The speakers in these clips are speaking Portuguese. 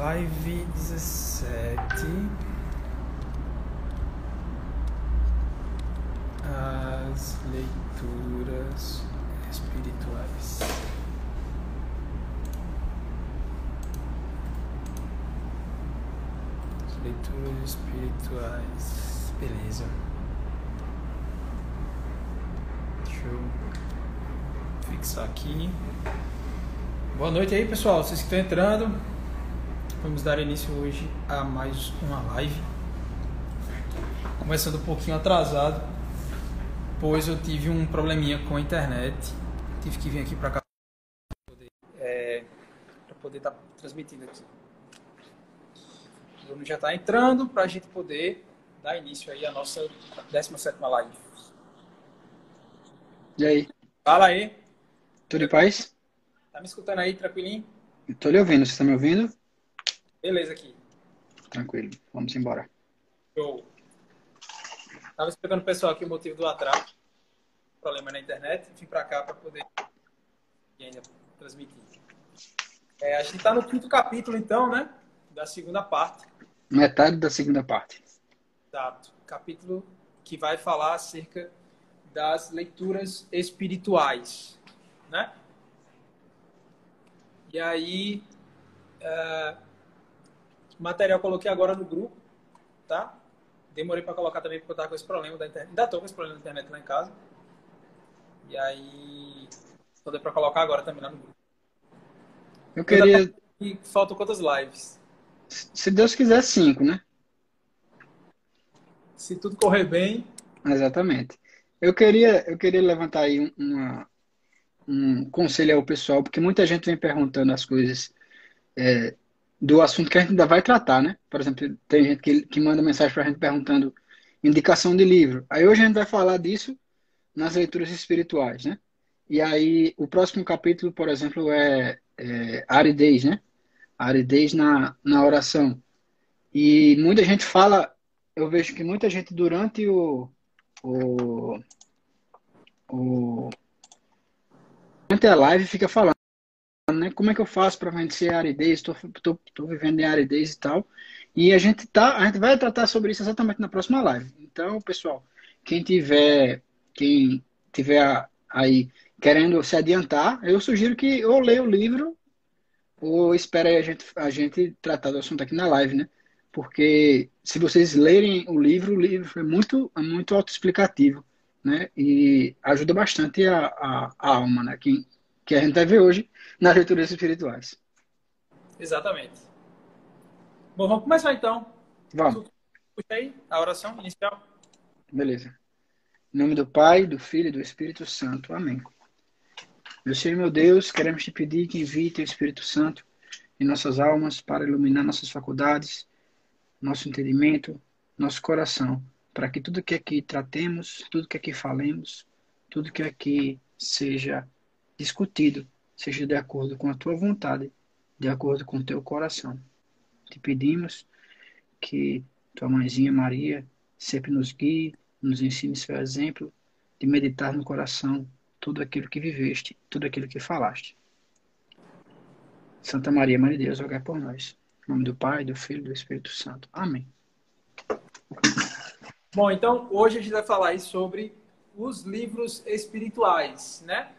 Live 17. As leituras espirituais. As leituras espirituais. Beleza. Deixa eu fixar aqui. Boa noite aí, pessoal. Vocês que estão entrando. Vamos dar início hoje a mais uma live. Começando um pouquinho atrasado, pois eu tive um probleminha com a internet. Tive que vir aqui para cá para poder é, estar tá transmitindo aqui. O Bruno já está entrando para a gente poder dar início aí à nossa 17 live. E aí? Fala aí. Tudo em paz? Tá me escutando aí, tranquilinho? Estou lhe ouvindo, você está me ouvindo? Beleza aqui. Tranquilo, vamos embora. Show. Tava explicando pro pessoal aqui o motivo do atraso. Problema na internet. Vim para cá para poder ainda transmitir. É, a gente está no quinto capítulo, então, né? Da segunda parte. Metade da segunda parte. Exato. Capítulo que vai falar acerca das leituras espirituais, né? E aí, uh, material eu coloquei agora no grupo, tá? Demorei para colocar também porque eu tava com esse problema da internet. Ainda tô com esse problema da internet lá em casa. E aí, só deu para colocar agora também lá no grupo. Eu queria. E faltam quantas lives? Se Deus quiser, cinco, né? Se tudo correr bem. Exatamente. Eu queria, eu queria levantar aí uma, um conselho ao pessoal, porque muita gente vem perguntando as coisas é, do assunto que a gente ainda vai tratar, né? Por exemplo, tem gente que, que manda mensagem para a gente perguntando indicação de livro. Aí hoje a gente vai falar disso nas leituras espirituais, né? E aí o próximo capítulo, por exemplo, é, é aridez, né? Aridez na, na oração. E muita gente fala, eu vejo que muita gente durante o, o, o durante a live fica falando, né? Como é que eu faço para vencer a aridez? Estou vivendo em aridez e tal. E a gente tá, a gente vai tratar sobre isso exatamente na próxima live. Então, pessoal, quem tiver, quem tiver aí querendo se adiantar, eu sugiro que ou leia o livro ou espere a gente, a gente tratar do assunto aqui na live, né? Porque se vocês lerem o livro, o livro é muito, é muito autoexplicativo né? E ajuda bastante a, a, a alma, né? Que, que a gente vai ver hoje nas leituras espirituais. Exatamente. Bom, vamos começar então. Vamos. Puxa aí a oração inicial. Beleza. Em nome do Pai, do Filho e do Espírito Santo. Amém. Meu Senhor meu Deus, queremos te pedir que envie teu Espírito Santo em nossas almas para iluminar nossas faculdades, nosso entendimento, nosso coração para que tudo que aqui tratemos, tudo que aqui falemos, tudo que aqui seja discutido, seja de acordo com a tua vontade, de acordo com o teu coração. Te pedimos que tua mãezinha Maria sempre nos guie, nos ensine seu exemplo de meditar no coração tudo aquilo que viveste, tudo aquilo que falaste. Santa Maria, Mãe de Deus, rogai por nós. Em nome do Pai, do Filho e do Espírito Santo. Amém. Bom, então hoje a gente vai falar sobre os livros espirituais, né?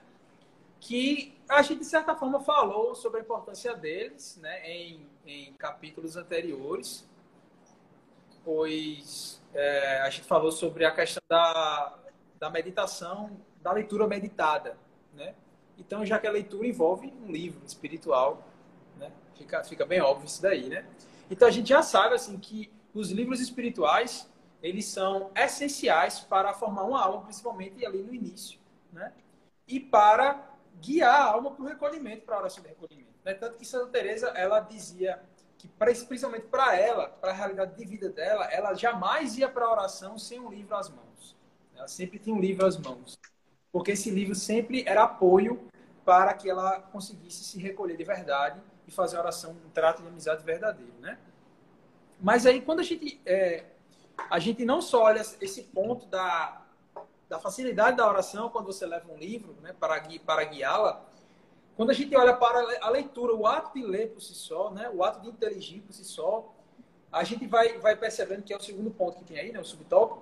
Que a gente de certa forma falou sobre a importância deles, né? Em, em capítulos anteriores, pois é, a gente falou sobre a questão da, da meditação, da leitura meditada, né? Então, já que a leitura envolve um livro espiritual, né? Fica, fica bem óbvio isso daí, né? Então, a gente já sabe, assim, que os livros espirituais eles são essenciais para formar uma alma, principalmente ali no início, né? E para guiar a alma para o recolhimento, para a oração de recolhimento. Né? Tanto que Santa Teresa ela dizia que principalmente para ela, para a realidade de vida dela, ela jamais ia para a oração sem um livro às mãos. Ela sempre tinha um livro às mãos, porque esse livro sempre era apoio para que ela conseguisse se recolher de verdade e fazer a oração um trato de amizade verdadeiro, né? Mas aí quando a gente é, a gente não só olha esse ponto da, da facilidade da oração quando você leva um livro né, para, para guiá-la, quando a gente olha para a leitura, o ato de ler por si só, né? o ato de inteligir por si só, a gente vai, vai percebendo que é o segundo ponto que tem aí, né? o subtópico,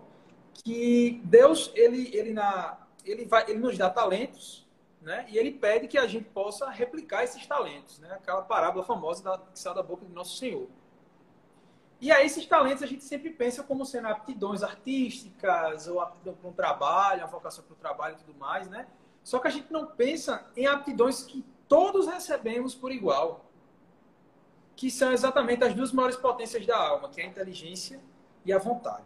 que Deus ele, ele, na, ele, vai, ele nos dá talentos né? e ele pede que a gente possa replicar esses talentos. Né? Aquela parábola famosa da, que sai da boca do nosso Senhor. E aí, esses talentos a gente sempre pensa como sendo aptidões artísticas, ou aptidão para um trabalho, uma vocação para o trabalho e tudo mais, né? Só que a gente não pensa em aptidões que todos recebemos por igual, que são exatamente as duas maiores potências da alma, que é a inteligência e a vontade.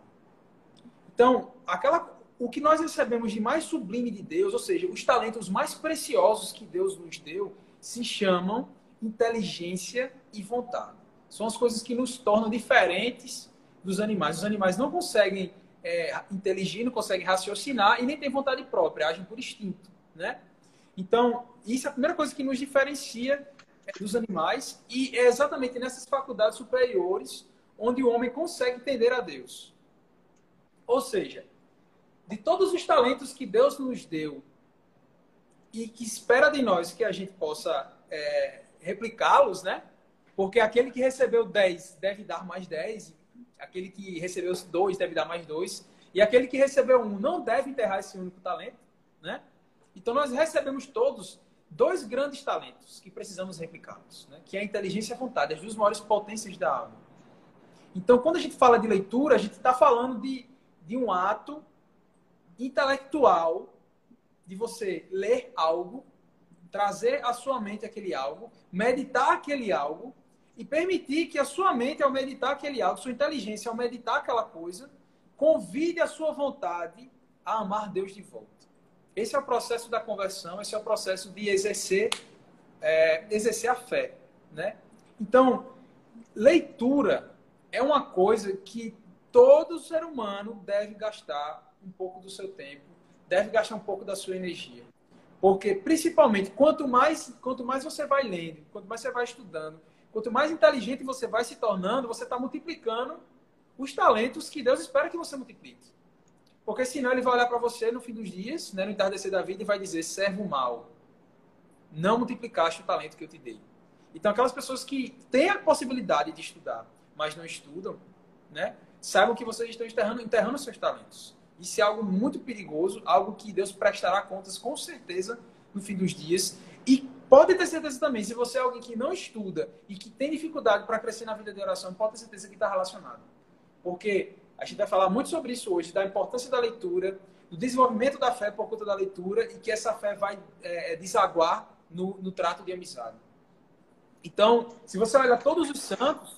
Então, aquela, o que nós recebemos de mais sublime de Deus, ou seja, os talentos mais preciosos que Deus nos deu, se chamam inteligência e vontade. São as coisas que nos tornam diferentes dos animais. Os animais não conseguem é, inteligir, não conseguem raciocinar e nem têm vontade própria, agem por instinto, né? Então, isso é a primeira coisa que nos diferencia é, dos animais e é exatamente nessas faculdades superiores onde o homem consegue entender a Deus. Ou seja, de todos os talentos que Deus nos deu e que espera de nós que a gente possa é, replicá-los, né? Porque aquele que recebeu 10 deve dar mais 10, aquele que recebeu 2 deve dar mais 2, e aquele que recebeu 1 um não deve enterrar esse único talento, né? Então nós recebemos todos dois grandes talentos que precisamos replicá-los, né? que é a inteligência e a vontade, as duas maiores potências da alma. Então, quando a gente fala de leitura, a gente está falando de, de um ato intelectual de você ler algo, trazer à sua mente aquele algo, meditar aquele algo e permitir que a sua mente, ao meditar aquele algo, sua inteligência, ao meditar aquela coisa, convide a sua vontade a amar Deus de volta. Esse é o processo da conversão, esse é o processo de exercer, é, exercer a fé. Né? Então, leitura é uma coisa que todo ser humano deve gastar um pouco do seu tempo, deve gastar um pouco da sua energia. Porque, principalmente, quanto mais, quanto mais você vai lendo, quanto mais você vai estudando, Quanto mais inteligente você vai se tornando, você está multiplicando os talentos que Deus espera que você multiplique. Porque senão ele vai olhar para você no fim dos dias, né, no entardecer da vida, e vai dizer: servo mal, não multiplicaste o talento que eu te dei. Então, aquelas pessoas que têm a possibilidade de estudar, mas não estudam, né, saibam que vocês estão enterrando, enterrando seus talentos. Isso é algo muito perigoso, algo que Deus prestará contas com certeza no fim dos dias. E Pode ter certeza também, se você é alguém que não estuda e que tem dificuldade para crescer na vida de oração, pode ter certeza que está relacionado. Porque a gente vai falar muito sobre isso hoje, da importância da leitura, do desenvolvimento da fé por conta da leitura e que essa fé vai é, é desaguar no, no trato de amizade. Então, se você olhar todos os santos,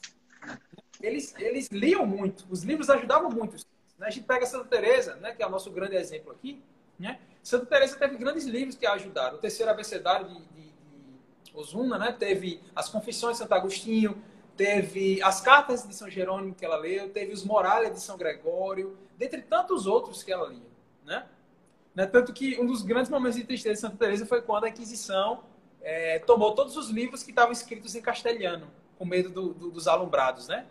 eles, eles liam muito, os livros ajudavam muito. Né? A gente pega Santa Teresa, né, que é o nosso grande exemplo aqui. Né? Santa Teresa teve grandes livros que a ajudaram. O terceiro abecedário de, de Osuna, né? Teve as Confissões de Santo Agostinho, teve as Cartas de São Jerônimo que ela leu, teve os Morales de São Gregório, dentre tantos outros que ela lia, né? né? Tanto que um dos grandes momentos de tristeza de Santa Teresa foi quando a Inquisição é, tomou todos os livros que estavam escritos em castelhano, com medo do, do, dos alumbrados, né?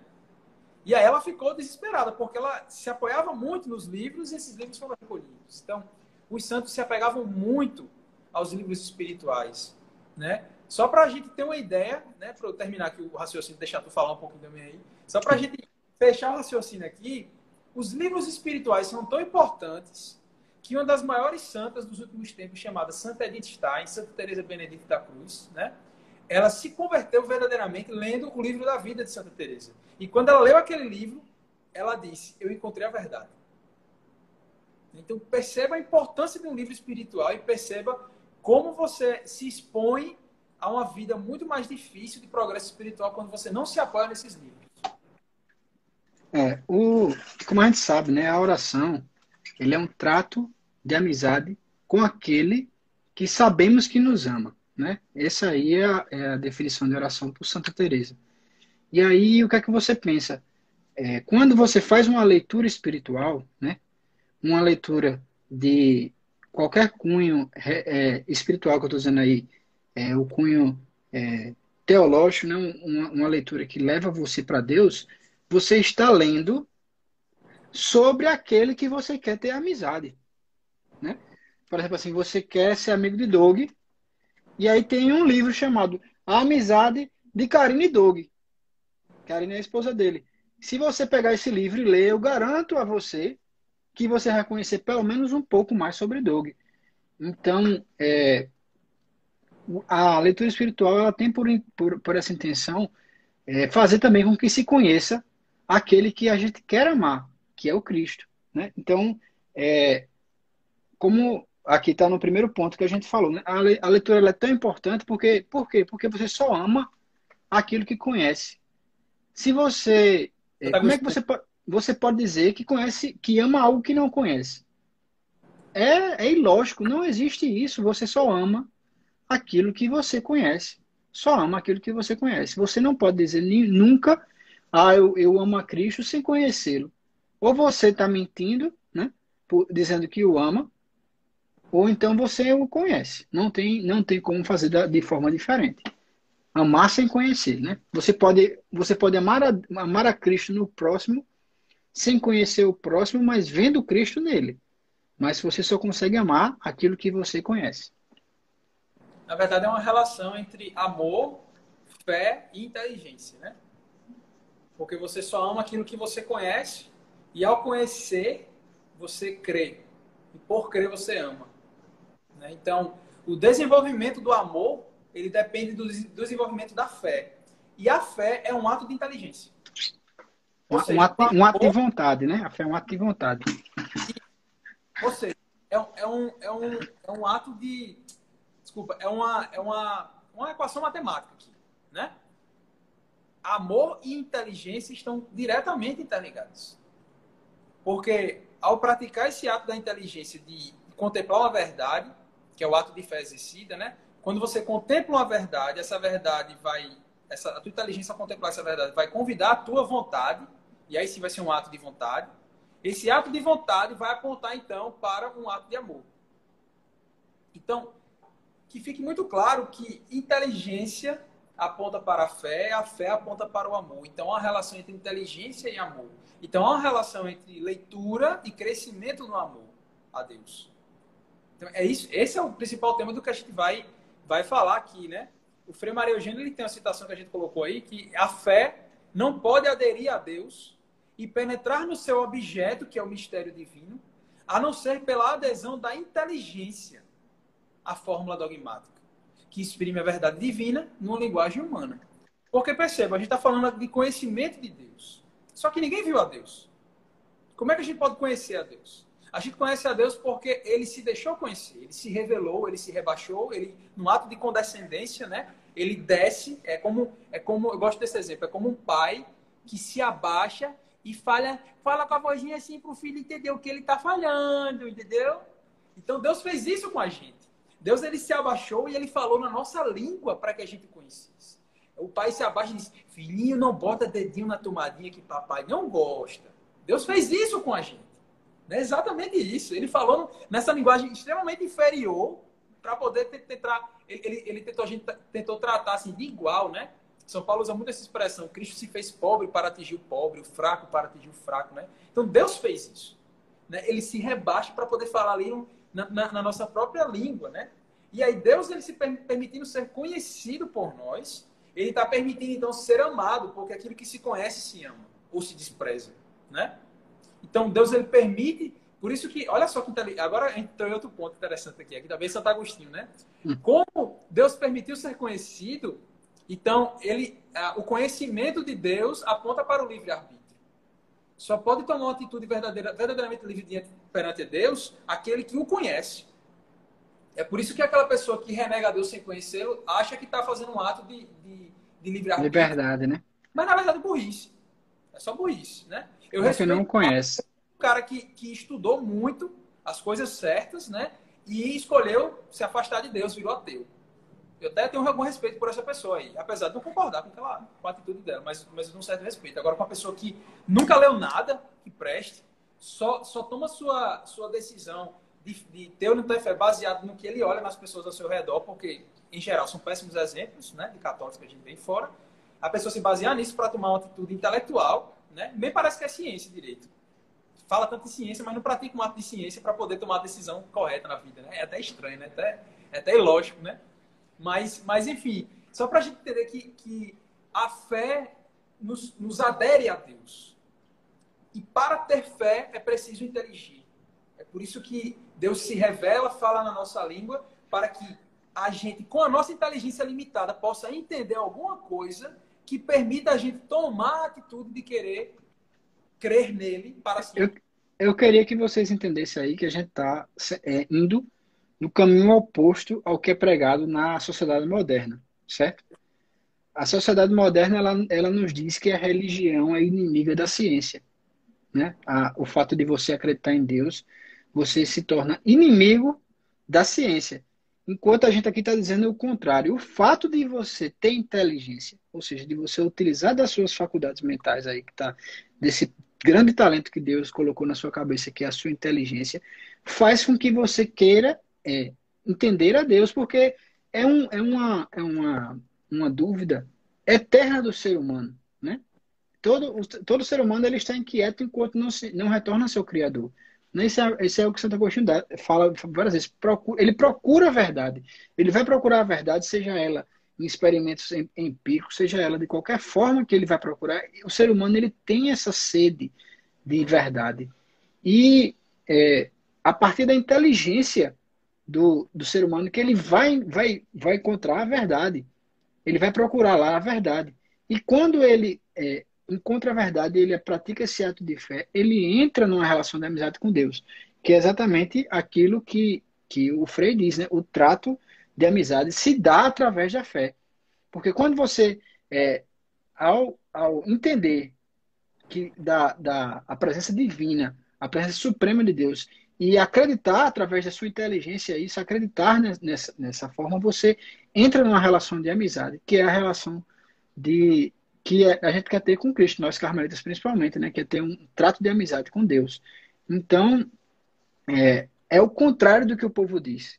E aí ela ficou desesperada, porque ela se apoiava muito nos livros e esses livros foram recolhidos. Então, os santos se apegavam muito aos livros espirituais, né? Só para a gente ter uma ideia, né, para eu terminar aqui o raciocínio, deixar tu falar um pouquinho também aí, só para a gente fechar o raciocínio aqui, os livros espirituais são tão importantes que uma das maiores santas dos últimos tempos, chamada Santa Edith Stein, Santa Teresa Benedita da Cruz, né, ela se converteu verdadeiramente lendo o livro da vida de Santa Teresa. E quando ela leu aquele livro, ela disse: "Eu encontrei a verdade". Então perceba a importância de um livro espiritual e perceba como você se expõe a uma vida muito mais difícil de progresso espiritual quando você não se apoia nesses livros. É, o, como a gente sabe, né, a oração ele é um trato de amizade com aquele que sabemos que nos ama, né? Essa aí é a, é a definição de oração por Santa Teresa. E aí o que é que você pensa? É, quando você faz uma leitura espiritual, né? Uma leitura de qualquer cunho é, espiritual que eu estou dizendo aí, é, o cunho é, teológico, né? uma, uma leitura que leva você para Deus, você está lendo sobre aquele que você quer ter amizade. Né? Por exemplo, assim, você quer ser amigo de Doug E aí tem um livro chamado A Amizade de Karine Doug. Karine é a esposa dele. Se você pegar esse livro e ler, eu garanto a você que você vai conhecer pelo menos um pouco mais sobre Doug. Então, é, a leitura espiritual ela tem por, por, por essa intenção é, fazer também com que se conheça aquele que a gente quer amar, que é o Cristo. Né? Então, é, como aqui está no primeiro ponto que a gente falou, né? a, a leitura é tão importante porque, por quê? Porque você só ama aquilo que conhece. Se você. É, como é que você você pode dizer que conhece, que ama algo que não conhece? É, é ilógico, não existe isso. Você só ama aquilo que você conhece. Só ama aquilo que você conhece. Você não pode dizer nunca, ah, eu, eu amo a Cristo sem conhecê-lo. Ou você está mentindo, né? Por, dizendo que o ama, ou então você o conhece. Não tem, não tem como fazer da, de forma diferente. Amar sem conhecer, né? Você pode, você pode amar a, amar a Cristo no próximo sem conhecer o próximo, mas vendo Cristo nele. Mas você só consegue amar aquilo que você conhece na verdade, é uma relação entre amor, fé e inteligência, né? Porque você só ama aquilo que você conhece e ao conhecer, você crê. E por crer, você ama. Né? Então, o desenvolvimento do amor, ele depende do desenvolvimento da fé. E a fé é um ato de inteligência. Um, seja, ato, um ato de vontade, né? A fé é um ato de vontade. Ou seja, é, é, um, é, um, é um ato de desculpa, é uma, é uma, uma equação matemática aqui, né? Amor e inteligência estão diretamente interligados. Porque ao praticar esse ato da inteligência de contemplar uma verdade, que é o ato de fé exercida, né? Quando você contempla uma verdade, essa verdade vai, essa, a tua inteligência ao contemplar essa verdade vai convidar a tua vontade, e aí sim vai ser um ato de vontade. Esse ato de vontade vai apontar então para um ato de amor. Então, que fique muito claro que inteligência aponta para a fé, a fé aponta para o amor. Então, há uma relação entre inteligência e amor. Então, há uma relação entre leitura e crescimento no amor a Deus. Então, é isso, esse é o principal tema do que a gente vai, vai falar aqui, né? O Frei Maria Eugênio ele tem uma citação que a gente colocou aí, que a fé não pode aderir a Deus e penetrar no seu objeto, que é o mistério divino, a não ser pela adesão da inteligência a fórmula dogmática, que exprime a verdade divina numa linguagem humana. Porque perceba, a gente está falando de conhecimento de Deus. Só que ninguém viu a Deus. Como é que a gente pode conhecer a Deus? A gente conhece a Deus porque ele se deixou conhecer, ele se revelou, ele se rebaixou, ele, no ato de condescendência, né? Ele desce, é como, é como, eu gosto desse exemplo, é como um pai que se abaixa e fala, fala com a vozinha assim para o filho entender o que ele está falhando, entendeu? Então Deus fez isso com a gente. Deus ele se abaixou e ele falou na nossa língua para que a gente conhecesse. O pai se abaixa e diz: Filhinho, não bota dedinho na tomadinha que papai não gosta. Deus fez isso com a gente. É exatamente isso. Ele falou nessa linguagem extremamente inferior para poder tentar. Ele, ele, tentou, a gente tentou tratar assim, de igual, né? São Paulo usa muito essa expressão: Cristo se fez pobre para atingir o pobre, o fraco para atingir o fraco, né? Então Deus fez isso. Né? Ele se rebaixa para poder falar ali na, na, na, nossa própria língua, né? E aí Deus ele se permitindo ser conhecido por nós, ele está permitindo então ser amado, porque aquilo que se conhece se ama ou se despreza, né? Então Deus ele permite, por isso que, olha só que agora entrou em outro ponto interessante aqui, aqui também Santo Agostinho, né? Hum. Como Deus permitiu ser conhecido, então ele, o conhecimento de Deus aponta para o livre arbítrio. Só pode tomar uma atitude verdadeira, verdadeiramente livre perante Deus aquele que o conhece. É por isso que aquela pessoa que renega a Deus sem conhecê-lo acha que está fazendo um ato de, de, de livre-arbítrio. Liberdade, né? Mas na verdade é burrice. É só burrice, né? Eu Você não conhece. Um cara que, que estudou muito as coisas certas, né? E escolheu se afastar de Deus, virou ateu. Eu até tenho algum respeito por essa pessoa aí, apesar de não concordar com, aquela, com a atitude dela, mas, mas um certo respeito. Agora, com uma pessoa que nunca leu nada que preste, só, só toma sua, sua decisão de, de ter ou não ter fé baseado no que ele olha nas pessoas ao seu redor, porque, em geral, são péssimos exemplos né, de católicos que a gente vem fora. A pessoa se basear nisso para tomar uma atitude intelectual, né, bem parece que é ciência direito. Fala tanto de ciência, mas não pratica um ato de ciência para poder tomar a decisão correta na vida. Né? É até estranho, né? até, é até ilógico, né? Mas, mas enfim, só para a gente entender que, que a fé nos, nos adere a Deus. E para ter fé é preciso inteligir. É por isso que Deus se revela, fala na nossa língua, para que a gente, com a nossa inteligência limitada, possa entender alguma coisa que permita a gente tomar a atitude de querer crer nele para si. Eu, eu queria que vocês entendessem aí que a gente está é, indo no caminho oposto ao que é pregado na sociedade moderna, certo? A sociedade moderna ela, ela nos diz que a religião é inimiga da ciência, né? A, o fato de você acreditar em Deus, você se torna inimigo da ciência. Enquanto a gente aqui está dizendo o contrário, o fato de você ter inteligência, ou seja, de você utilizar das suas faculdades mentais aí, que está desse grande talento que Deus colocou na sua cabeça, que é a sua inteligência, faz com que você queira é, entender a Deus, porque é, um, é, uma, é uma, uma dúvida eterna do ser humano, né? Todo, todo ser humano ele está inquieto enquanto não, se, não retorna ao seu Criador. Esse é, esse é o que Santo Agostinho dá, fala várias vezes. Procura, ele procura a verdade. Ele vai procurar a verdade, seja ela em experimentos empíricos, seja ela de qualquer forma que ele vai procurar. O ser humano ele tem essa sede de verdade. E é, a partir da inteligência do, do ser humano que ele vai, vai, vai encontrar a verdade. Ele vai procurar lá a verdade. E quando ele é, encontra a verdade, ele pratica esse ato de fé, ele entra numa relação de amizade com Deus, que é exatamente aquilo que, que o Frei diz, né? O trato de amizade se dá através da fé. Porque quando você, é, ao, ao entender que da, da a presença divina, a presença suprema de Deus, e acreditar através da sua inteligência isso, acreditar nessa, nessa forma, você entra numa relação de amizade, que é a relação de que é, a gente quer ter com Cristo, nós carmelitas principalmente, né? Quer ter um trato de amizade com Deus. Então, é, é o contrário do que o povo diz.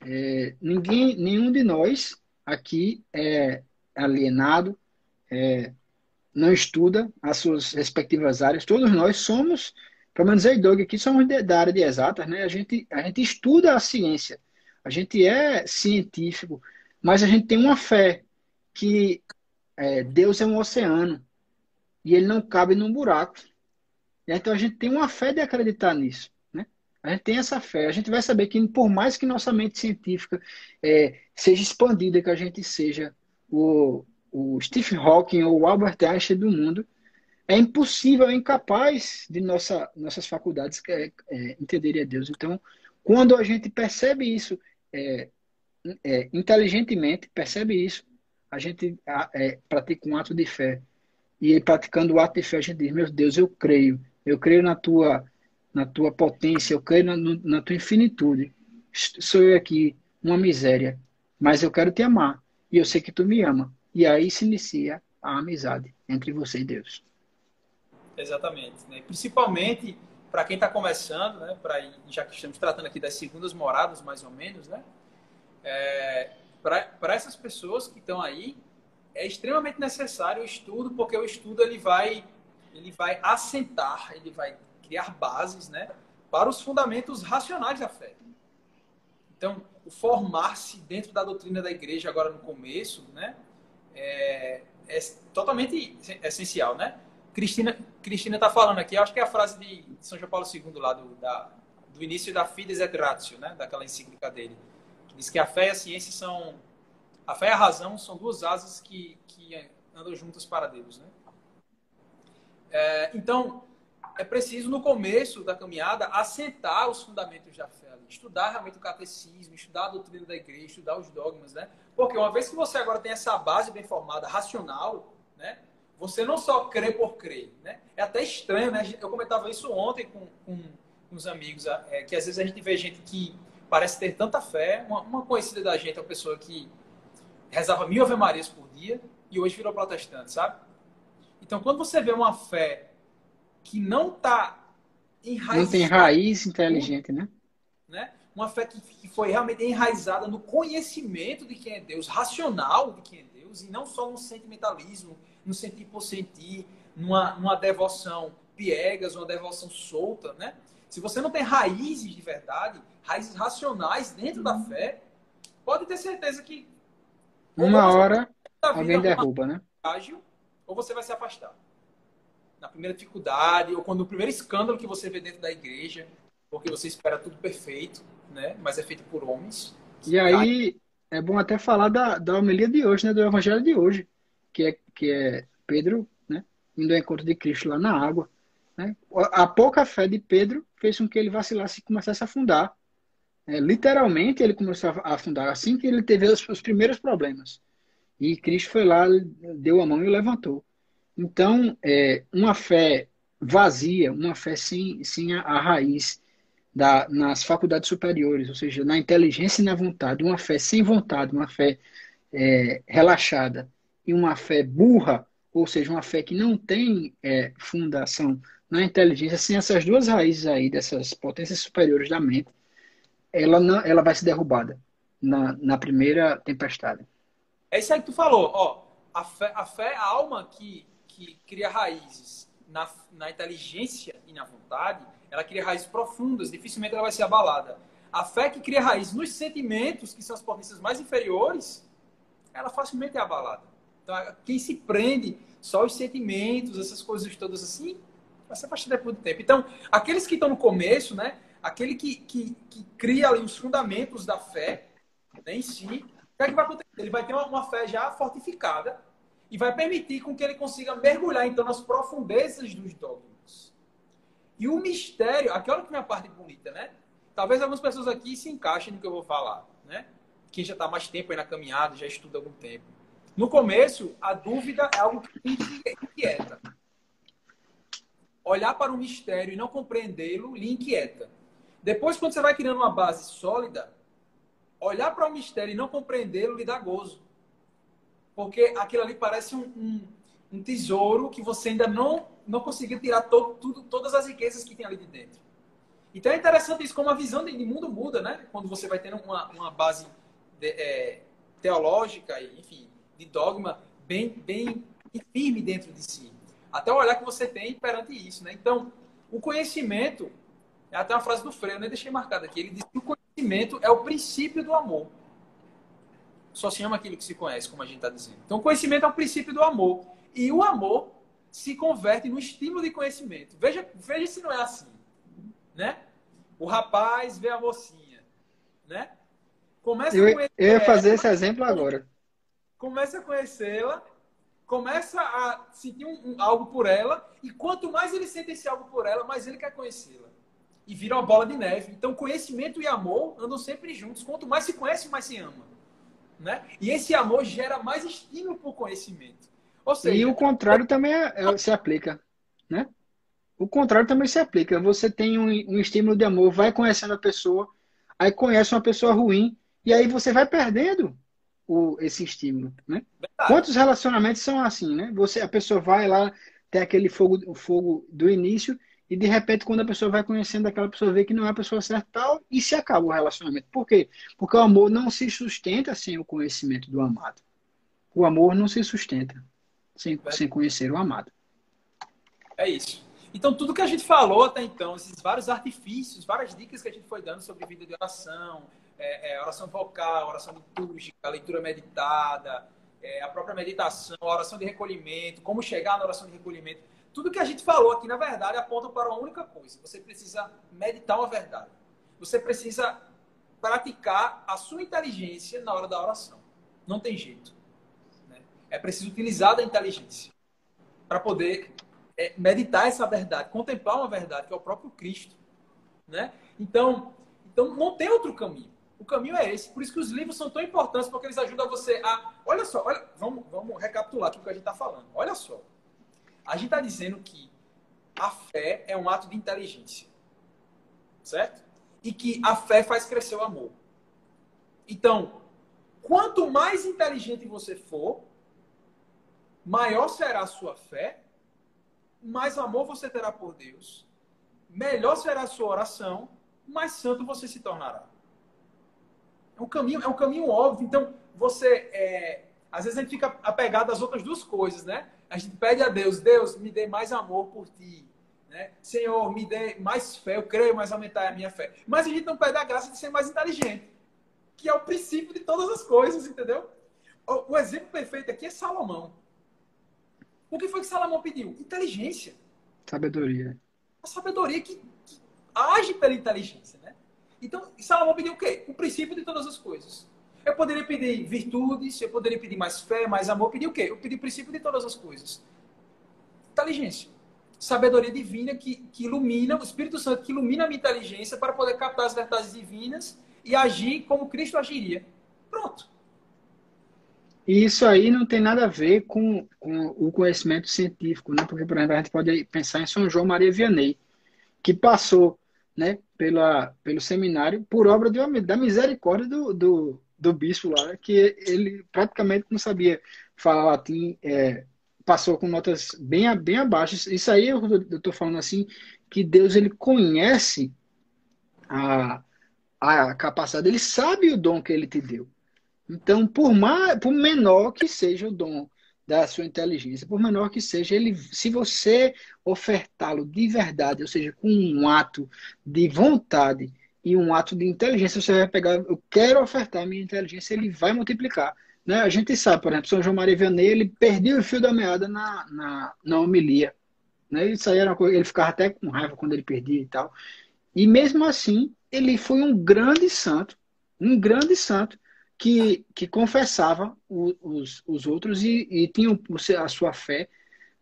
É, ninguém, nenhum de nós aqui é alienado, é, não estuda as suas respectivas áreas. Todos nós somos, pelo menos eu e Doug aqui, somos de, da área de exatas, né? A gente, a gente estuda a ciência, a gente é científico, mas a gente tem uma fé que é, Deus é um oceano e ele não cabe num buraco. Então a gente tem uma fé de acreditar nisso. Né? A gente tem essa fé. A gente vai saber que, por mais que nossa mente científica é, seja expandida, que a gente seja o, o Stephen Hawking ou o Albert Einstein do mundo, é impossível, é incapaz de nossa, nossas faculdades é, é, entenderem a Deus. Então, quando a gente percebe isso é, é inteligentemente, percebe isso, a gente é, pratica um ato de fé. E praticando o ato de fé, a gente diz: Meu Deus, eu creio. Eu creio na tua, na tua potência, eu creio na, na tua infinitude. Sou eu aqui, uma miséria, mas eu quero te amar. E eu sei que tu me ama. E aí se inicia a amizade entre você e Deus. Exatamente. Né? Principalmente para quem está começando, né? Pra, já que estamos tratando aqui das segundas moradas, mais ou menos, né? É, para essas pessoas que estão aí, é extremamente necessário o estudo, porque o estudo ele vai, ele vai assentar, ele vai criar bases né, para os fundamentos racionais da fé. Então, o formar-se dentro da doutrina da igreja agora no começo, né, é, é totalmente essencial, né? Cristina Cristina está falando aqui, acho que é a frase de São João Paulo II lá do, da, do início da Fides et Ratio, né, daquela encíclica dele Diz que a fé e a ciência são. A fé e a razão são duas asas que, que andam juntas para Deus. Né? É, então, é preciso, no começo da caminhada, assentar os fundamentos da fé. Estudar realmente o catecismo, estudar a doutrina da igreja, estudar os dogmas, né? Porque uma vez que você agora tem essa base bem formada, racional, né? Você não só crê por crer, né? É até estranho, né? Eu comentava isso ontem com, com, com os amigos, é, que às vezes a gente vê gente que parece ter tanta fé. Uma, uma conhecida da gente é uma pessoa que rezava mil Ave Marias por dia e hoje virou protestante, sabe? Então, quando você vê uma fé que não está enraizada... Não tem raiz inteligente, né? né? Uma fé que, que foi realmente enraizada no conhecimento de quem é Deus, racional de quem é Deus, e não só no sentimentalismo, no sentir por sentir, numa, numa devoção piegas, uma devoção solta, né? Se você não tem raízes de verdade, raízes racionais dentro da fé, pode ter certeza que Uma hora alguém derruba, né? Ágil, ou você vai se afastar. Na primeira dificuldade, ou quando o primeiro escândalo que você vê dentro da igreja, porque você espera tudo perfeito, né? Mas é feito por homens. E aí é bom até falar da, da homilia de hoje, né? Do evangelho de hoje, que é, que é Pedro, né? Indo ao encontro de Cristo lá na água. Né? A pouca fé de Pedro fez com que ele vacilasse e começasse a afundar. É, literalmente, ele começou a afundar assim que ele teve os, os primeiros problemas. E Cristo foi lá, deu a mão e o levantou. Então, é, uma fé vazia, uma fé sem, sem a, a raiz da, nas faculdades superiores, ou seja, na inteligência e na vontade, uma fé sem vontade, uma fé é, relaxada e uma fé burra, ou seja, uma fé que não tem é, fundação na inteligência, sem essas duas raízes aí, dessas potências superiores da mente, ela, não, ela vai ser derrubada na, na primeira tempestade. É isso aí que tu falou. Ó, a fé, a, fé, a alma que, que cria raízes na, na inteligência e na vontade, ela cria raízes profundas, dificilmente ela vai ser abalada. A fé que cria raízes nos sentimentos, que são as potências mais inferiores, ela facilmente é abalada. Então, quem se prende só os sentimentos, essas coisas todas assim, vai se afastar depois do tempo. Então, aqueles que estão no começo, né? Aquele que, que, que cria ali os fundamentos da fé né, em si, o que, é que vai acontecer? Ele vai ter uma, uma fé já fortificada e vai permitir com que ele consiga mergulhar, então, nas profundezas dos dogmas. E o mistério, aqui olha que minha parte bonita, né? Talvez algumas pessoas aqui se encaixem no que eu vou falar, né? Quem já está mais tempo aí na caminhada, já estuda algum tempo. No começo, a dúvida é algo que inquieta olhar para o mistério e não compreendê-lo lhe inquieta. Depois, quando você vai criando uma base sólida, olhar para o mistério e não compreendê-lo lhe dá gozo. Porque aquilo ali parece um, um, um, tesouro que você ainda não, não conseguiu tirar todo, tudo, todas as riquezas que tem ali de dentro. Então é interessante isso, como a visão de, mundo muda, né? Quando você vai tendo uma, uma base de, é, teológica, enfim, de dogma bem, bem firme dentro de si até o olhar que você tem perante isso, né? Então, o conhecimento, é até uma frase do Freire, eu nem deixei marcado aqui, ele diz que o conhecimento é o princípio do amor. Só se ama aquilo que se conhece, como a gente está dizendo. Então, o conhecimento é o princípio do amor. E o amor se converte no estímulo de conhecimento. Veja, veja se não é assim, né? O rapaz vê a mocinha, né? Começa eu, a conhecer eu ia fazer ela, esse exemplo agora. Começa a conhecê-la começa a sentir um, um, algo por ela, e quanto mais ele sente esse algo por ela, mais ele quer conhecê-la. E vira uma bola de neve. Então, conhecimento e amor andam sempre juntos. Quanto mais se conhece, mais se ama. Né? E esse amor gera mais estímulo por conhecimento. Ou seja, e o contrário também é, é, se aplica. Né? O contrário também se aplica. Você tem um, um estímulo de amor, vai conhecendo a pessoa, aí conhece uma pessoa ruim, e aí você vai perdendo o, esse estímulo, né? Quantos relacionamentos são assim, né? Você, a pessoa vai lá, tem aquele fogo, o fogo do início e de repente quando a pessoa vai conhecendo aquela pessoa vê que não é a pessoa certa tal e se acaba o relacionamento. Por quê? Porque o amor não se sustenta sem o conhecimento do amado. O amor não se sustenta sem, sem conhecer o amado. É isso. Então, tudo que a gente falou até então, esses vários artifícios, várias dicas que a gente foi dando sobre vida de oração, é, é, oração vocal, oração litúrgica, leitura meditada, é, a própria meditação, a oração de recolhimento, como chegar na oração de recolhimento. Tudo que a gente falou aqui, na verdade, aponta para uma única coisa. Você precisa meditar uma verdade. Você precisa praticar a sua inteligência na hora da oração. Não tem jeito. Né? É preciso utilizar a inteligência para poder é, meditar essa verdade, contemplar uma verdade, que é o próprio Cristo. Né? Então, então, não tem outro caminho. O caminho é esse. Por isso que os livros são tão importantes, porque eles ajudam você a. Olha só, olha, vamos, vamos recapitular aqui o que a gente está falando. Olha só. A gente está dizendo que a fé é um ato de inteligência. Certo? E que a fé faz crescer o amor. Então, quanto mais inteligente você for, maior será a sua fé, mais amor você terá por Deus, melhor será a sua oração, mais santo você se tornará. É um caminho, é um caminho óbvio. Então, você. É, às vezes a gente fica apegado às outras duas coisas, né? A gente pede a Deus, Deus, me dê mais amor por ti. Né? Senhor, me dê mais fé, eu creio, mas aumentar a minha fé. Mas a gente não pede a graça de ser mais inteligente, que é o princípio de todas as coisas, entendeu? o, o exemplo perfeito aqui é Salomão. O que foi que Salomão pediu? Inteligência. Sabedoria. A sabedoria que, que age pela inteligência? Então, Salomão pediu o quê? O princípio de todas as coisas. Eu poderia pedir virtudes, eu poderia pedir mais fé, mais amor. Eu pedi o quê? Eu pedi o princípio de todas as coisas. Inteligência. Sabedoria divina que, que ilumina, o Espírito Santo que ilumina a minha inteligência para poder captar as verdades divinas e agir como Cristo agiria. Pronto. E isso aí não tem nada a ver com, com o conhecimento científico, né? Porque, por exemplo, a gente pode pensar em São João Maria Vianney, que passou né, pela, pelo seminário por obra de da misericórdia do, do, do bispo lá, que ele praticamente não sabia falar latim, é, passou com notas bem, bem abaixo. Isso aí eu estou falando assim, que Deus ele conhece a, a capacidade, ele sabe o dom que ele te deu. Então, por, mais, por menor que seja o dom da sua inteligência, por menor que seja, ele, se você ofertá-lo de verdade, ou seja, com um ato de vontade e um ato de inteligência, você vai pegar, eu quero ofertar a minha inteligência, ele vai multiplicar. Né? A gente sabe, por exemplo, São João Maria Vianney, ele perdia o fio da meada na, na, na homilia. Né? Isso aí coisa, ele ficava até com raiva quando ele perdia e tal. E mesmo assim, ele foi um grande santo, um grande santo, que, que confessava os, os outros e, e tinha a sua fé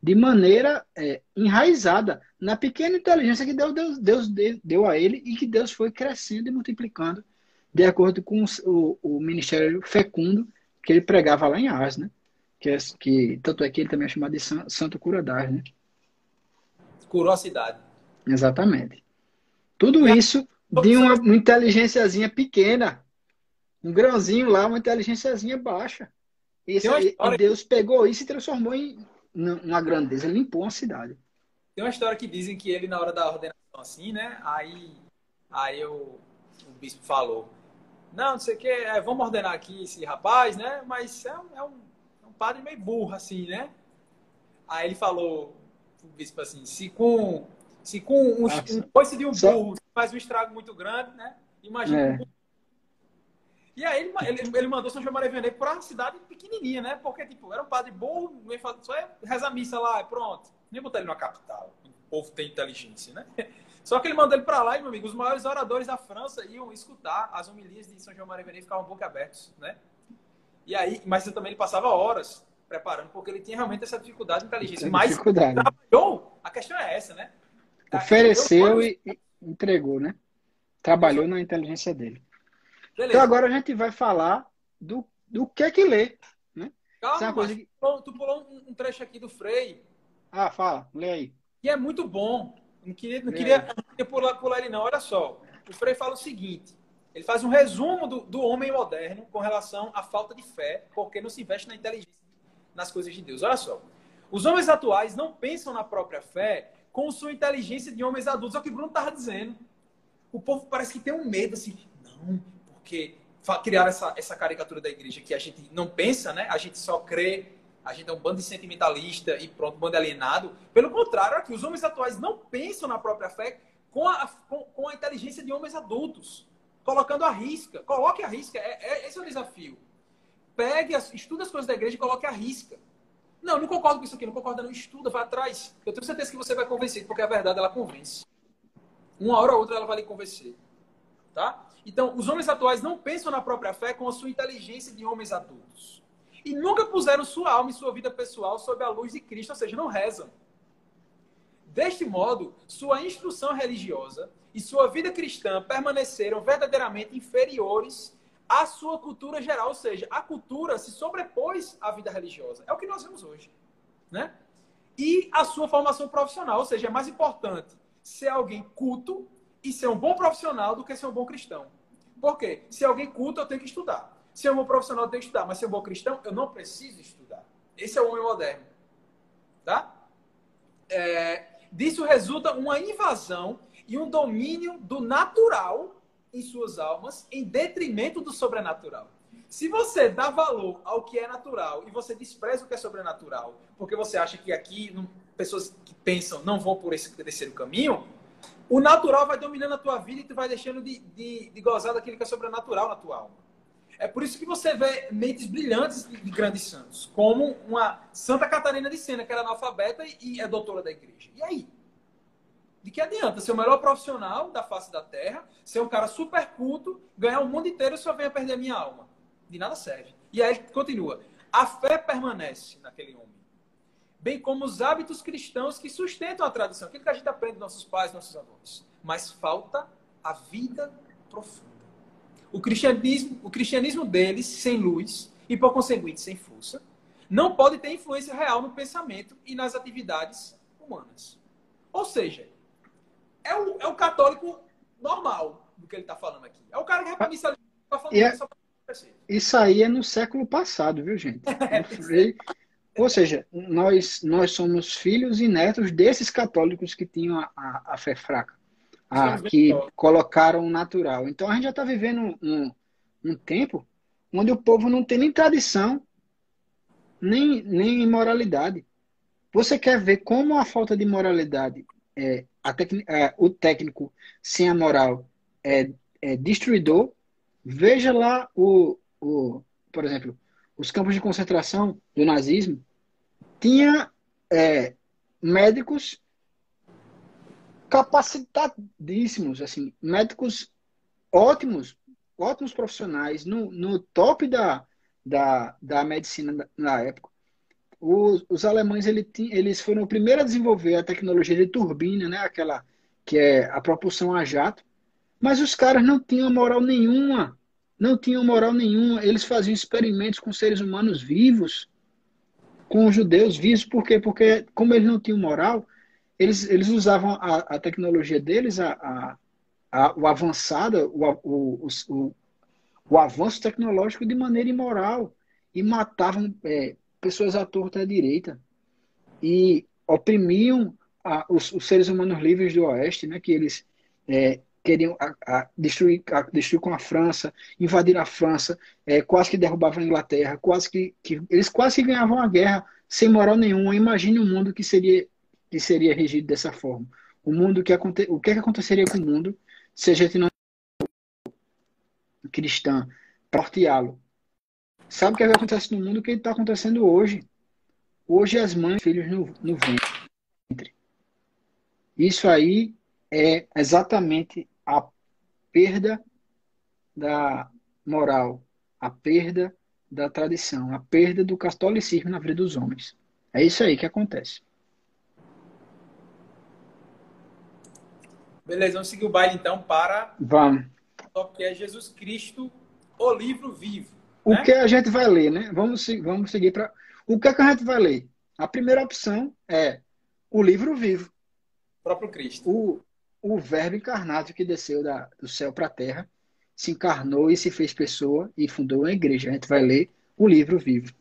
de maneira é, enraizada na pequena inteligência que Deus, Deus, Deus deu a ele e que Deus foi crescendo e multiplicando de acordo com o, o ministério fecundo que ele pregava lá em Ars, né? Que, é, que, tanto é que ele também é chamado de Santo Curadar, né? Curou a cidade. Exatamente. Tudo isso de uma, uma inteligênciazinha pequena um grãozinho lá, uma inteligênciazinha baixa. Esse, e Deus pegou isso e transformou em uma grandeza, ele limpou uma cidade. Tem uma história que dizem que ele, na hora da ordenação, assim, né? Aí, aí o, o bispo falou: Não, não sei o que, é, vamos ordenar aqui esse rapaz, né? Mas é um, é um, é um padre meio burro, assim, né? Aí ele falou, o bispo assim: Se com, se com um, um coice de um burro faz um estrago muito grande, né? Imagina é. um e aí ele, ele, ele mandou São João Maria Vianney para uma cidade pequenininha, né? Porque, tipo, era um padre burro, só é rezar missa lá, pronto. Nem botar ele numa capital. O povo tem inteligência, né? Só que ele mandou ele para lá e, meu amigo, os maiores oradores da França iam escutar as homilias de São João Maria Vianney e ficavam boca abertos, né? E aí, mas também ele passava horas preparando, porque ele tinha realmente essa dificuldade de inteligência. Mas dificuldade. trabalhou, a questão é essa, né? Ofereceu e entregou, né? Trabalhou na inteligência dele. Beleza. Então agora a gente vai falar do, do que é que lê. Né? Calma, é coisa que... tu pulou um, trecho aqui do Frei. Ah, fala, lê aí. E é muito bom. Não queria, não queria, não queria pular, pular ele, não. Olha só. O Frei fala o seguinte: ele faz um resumo do, do homem moderno com relação à falta de fé, porque não se investe na inteligência, nas coisas de Deus. Olha só. Os homens atuais não pensam na própria fé com sua inteligência de homens adultos. É o que o Bruno estava dizendo. O povo parece que tem um medo assim. Não, porque criaram essa, essa caricatura da igreja que a gente não pensa, né? A gente só crê, a gente é um bando de sentimentalista e pronto, um bando alienado. Pelo contrário, aqui, os homens atuais não pensam na própria fé com a, com, com a inteligência de homens adultos, colocando a risca. Coloque a risca, é, é, esse é o desafio. Pegue, as, estude as coisas da igreja e coloque a risca. Não, não concordo com isso aqui, não concordo, não. Estuda, vai atrás. Eu tenho certeza que você vai convencer, porque a verdade ela convence. Uma hora ou outra ela vai lhe convencer. Tá? Então, os homens atuais não pensam na própria fé com a sua inteligência de homens adultos. E nunca puseram sua alma e sua vida pessoal sob a luz de Cristo, ou seja, não rezam. Deste modo, sua instrução religiosa e sua vida cristã permaneceram verdadeiramente inferiores à sua cultura geral, ou seja, a cultura se sobrepôs à vida religiosa. É o que nós vemos hoje, né? E a sua formação profissional, ou seja, é mais importante ser alguém culto e ser um bom profissional do que ser um bom cristão. Por quê? Se alguém culto, eu tenho que estudar. Se é um bom profissional, eu tenho que estudar. Mas se é um bom cristão, eu não preciso estudar. Esse é o homem moderno. Tá? É, disso resulta uma invasão e um domínio do natural em suas almas em detrimento do sobrenatural. Se você dá valor ao que é natural e você despreza o que é sobrenatural, porque você acha que aqui não, pessoas que pensam não vão por esse terceiro caminho, o natural vai dominando a tua vida e tu vai deixando de, de, de gozar daquilo que é sobrenatural na tua alma. É por isso que você vê mentes brilhantes de grandes santos, como uma Santa Catarina de Sena, que era analfabeta e é doutora da igreja. E aí? De que adianta ser o melhor profissional da face da terra, ser um cara super culto, ganhar o mundo inteiro e só venha perder a minha alma? De nada serve. E aí ele continua. A fé permanece naquele homem. Bem como os hábitos cristãos que sustentam a tradição. Aquilo que a gente aprende dos nossos pais, nossos avós. Mas falta a vida profunda. O cristianismo, o cristianismo deles, sem luz e, por conseguinte, sem força, não pode ter influência real no pensamento e nas atividades humanas. Ou seja, é o, é o católico normal do que ele está falando aqui. É o cara que vai para a missa falar é, Isso aí é no século passado, viu, gente? Ou seja, nós, nós somos filhos e netos desses católicos que tinham a, a, a fé fraca, a, que colocaram o natural. Então a gente já está vivendo um, um tempo onde o povo não tem nem tradição, nem, nem moralidade. Você quer ver como a falta de moralidade é, é, o técnico sem a moral é, é destruidor, veja lá o, o, por exemplo, os campos de concentração do nazismo tinha é, médicos capacitadíssimos, assim, médicos ótimos, ótimos profissionais no, no top da, da, da medicina na época os, os alemães ele, eles foram o primeiro a desenvolver a tecnologia de turbina, né? Aquela que é a propulsão a jato. Mas os caras não tinham moral nenhuma. Não tinham moral nenhuma. Eles faziam experimentos com seres humanos vivos, com os judeus vivos. Por quê? Porque, como eles não tinham moral, eles, eles usavam a, a tecnologia deles, a, a, a o avançado, o, o, o, o, avanço tecnológico de maneira imoral. E matavam é, pessoas à torta e à direita e oprimiam a, os, os, seres humanos livres do Oeste, né, que eles é, queriam a, a destruir, destruir com a França, invadir a França, é, quase que derrubavam a Inglaterra, quase que, que, eles quase que ganhavam a guerra sem moral nenhuma. Imagine um mundo que seria que seria regido dessa forma. O mundo que aconte, o que, é que aconteceria com o mundo se a gente não cristã porteá-lo Sabe o que, é que acontece no mundo? O que está acontecendo hoje? Hoje as mães filhos no, no ventre. Isso aí é exatamente a perda da moral, a perda da tradição, a perda do catolicismo na vida dos homens. É isso aí que acontece. Beleza, vamos seguir o baile então para. Vamos. O que é Jesus Cristo, o livro vivo. O né? que a gente vai ler, né? Vamos, vamos seguir para. O que, é que a gente vai ler? A primeira opção é o livro vivo. O próprio Cristo. O, o Verbo encarnado que desceu da, do céu para a terra, se encarnou e se fez pessoa e fundou uma igreja. A gente vai ler o livro vivo.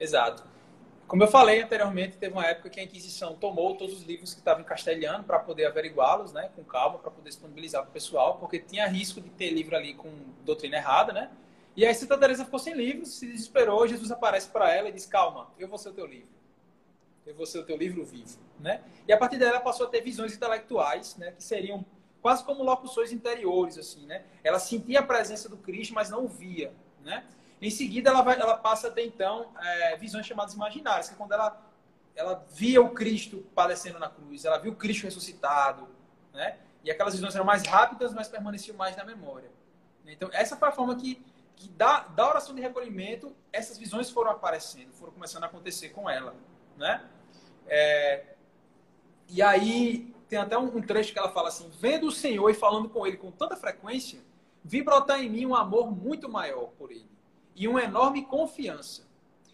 Exato. Como eu falei anteriormente, teve uma época que a Inquisição tomou todos os livros que estavam em castelhano para poder averiguá-los, né, com calma, para poder disponibilizar para o pessoal, porque tinha risco de ter livro ali com doutrina errada, né? E aí Santa Teresa ficou sem livros, se desesperou, Jesus aparece para ela e diz: "Calma, eu vou ser o teu livro. Ser o teu livro vivo", né? E a partir dela ela passou a ter visões intelectuais, né, que seriam quase como locuções interiores assim, né? Ela sentia a presença do Cristo, mas não o via, né? Em seguida ela vai, ela passa a ter então é, visões chamadas imaginárias, que é quando ela ela via o Cristo padecendo na cruz, ela viu o Cristo ressuscitado, né? E aquelas visões eram mais rápidas, mas permaneciam mais na memória. Então, essa foi a forma que que da, da oração de recolhimento, essas visões foram aparecendo, foram começando a acontecer com ela, né? É, e aí, tem até um, trecho que ela fala assim, vendo o Senhor e falando com Ele com tanta frequência, vi brotar em mim um amor muito maior por Ele e uma enorme confiança.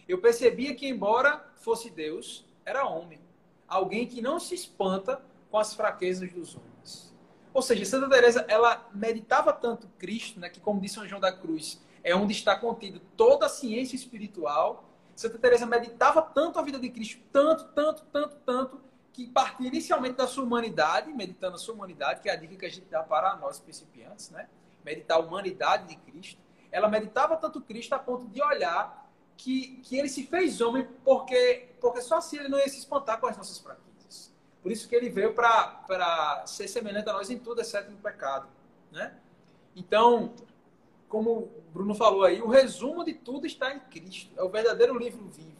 Eu percebia que, embora fosse Deus, era homem. Alguém que não se espanta com as fraquezas dos homens. Ou seja, Santa Teresa, ela meditava tanto Cristo, né, que como disse São João da Cruz, é onde está contido toda a ciência espiritual. Santa Teresa meditava tanto a vida de Cristo, tanto, tanto, tanto, tanto, que partia inicialmente da sua humanidade, meditando a sua humanidade, que é a dica que a gente dá para nós principiantes, né? Meditar a humanidade de Cristo. Ela meditava tanto Cristo a ponto de olhar que, que ele se fez homem porque, porque só assim ele não ia se espantar com as nossas fraquezas. Por isso que ele veio para ser semelhante a nós em tudo, exceto no pecado, né? Então, como o Bruno falou aí, o resumo de tudo está em Cristo. É o verdadeiro livro vivo.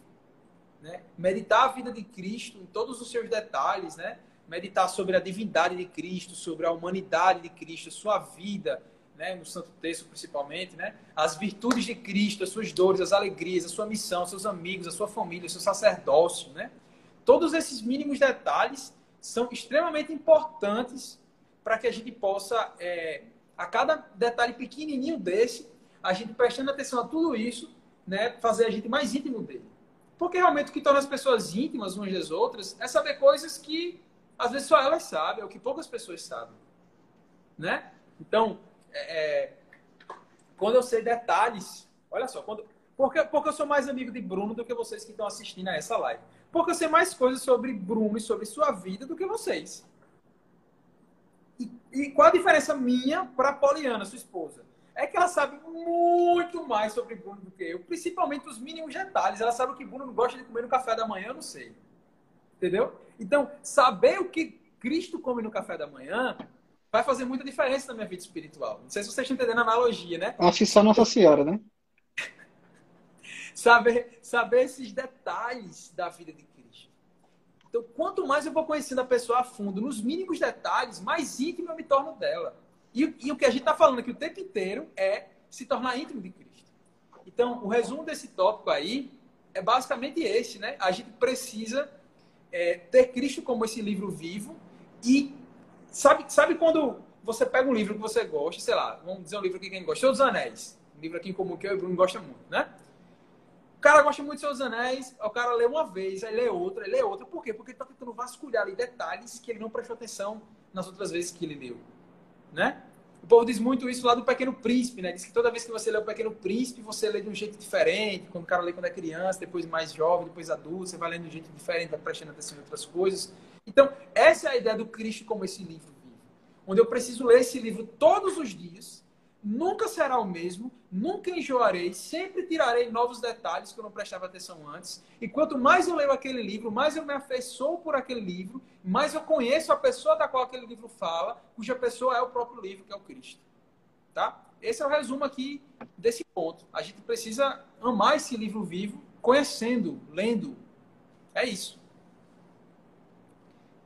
Né? Meditar a vida de Cristo em todos os seus detalhes, né? meditar sobre a divindade de Cristo, sobre a humanidade de Cristo, sua vida, né? no Santo Texto principalmente, né? as virtudes de Cristo, as suas dores, as alegrias, a sua missão, seus amigos, a sua família, o seu sacerdócio. Né? Todos esses mínimos detalhes são extremamente importantes para que a gente possa, é, a cada detalhe pequenininho desse, a gente prestando atenção a tudo isso, né, fazer a gente mais íntimo dele. Porque realmente o que torna as pessoas íntimas umas das outras é saber coisas que às vezes só elas sabem, ou que poucas pessoas sabem. Né? Então, é, é quando eu sei detalhes, olha só, quando, porque, porque eu sou mais amigo de Bruno do que vocês que estão assistindo a essa live. Porque eu sei mais coisas sobre Bruno e sobre sua vida do que vocês. E, qual a diferença minha para Poliana, sua esposa? É que ela sabe muito mais sobre Bruno do que eu, principalmente os mínimos detalhes. Ela sabe o que Bruno gosta de comer no café da manhã, eu não sei. Entendeu? Então, saber o que Cristo come no café da manhã vai fazer muita diferença na minha vida espiritual. Não sei se vocês estão entendendo a analogia, né? Acho que só Nossa Senhora, né? saber, saber esses detalhes da vida de Cristo. Então, quanto mais eu vou conhecendo a pessoa a fundo, nos mínimos detalhes, mais íntimo eu me torno dela. E, e o que a gente está falando aqui o tempo inteiro é se tornar íntimo de Cristo. Então, o resumo desse tópico aí é basicamente esse, né? A gente precisa é, ter Cristo como esse livro vivo e sabe, sabe quando você pega um livro que você gosta, sei lá, vamos dizer um livro que quem gosta, Os Anéis, um livro aqui em comum que eu e o Bruno gosta muito, né? Cara gosta muito de Seus Anéis, o cara lê uma vez, aí lê outra, aí lê outra. Por quê? Porque ele está tentando vasculhar ali detalhes que ele não prestou atenção nas outras vezes que ele leu, né? O povo diz muito isso lá do Pequeno Príncipe, né? Diz que toda vez que você lê o Pequeno Príncipe, você lê de um jeito diferente. Quando o cara lê quando é criança, depois mais jovem, depois adulto, você vai lendo de um jeito diferente, vai prestando atenção em outras coisas. Então, essa é a ideia do Cristo como esse livro vivo. Onde eu preciso ler esse livro todos os dias, nunca será o mesmo, nunca enjoarei, sempre tirarei novos detalhes que eu não prestava atenção antes. E quanto mais eu leio aquele livro, mais eu me afeiçoo por aquele livro, mais eu conheço a pessoa da qual aquele livro fala, cuja pessoa é o próprio livro, que é o Cristo. Tá? Esse é o resumo aqui desse ponto. A gente precisa amar esse livro vivo, conhecendo, lendo. É isso.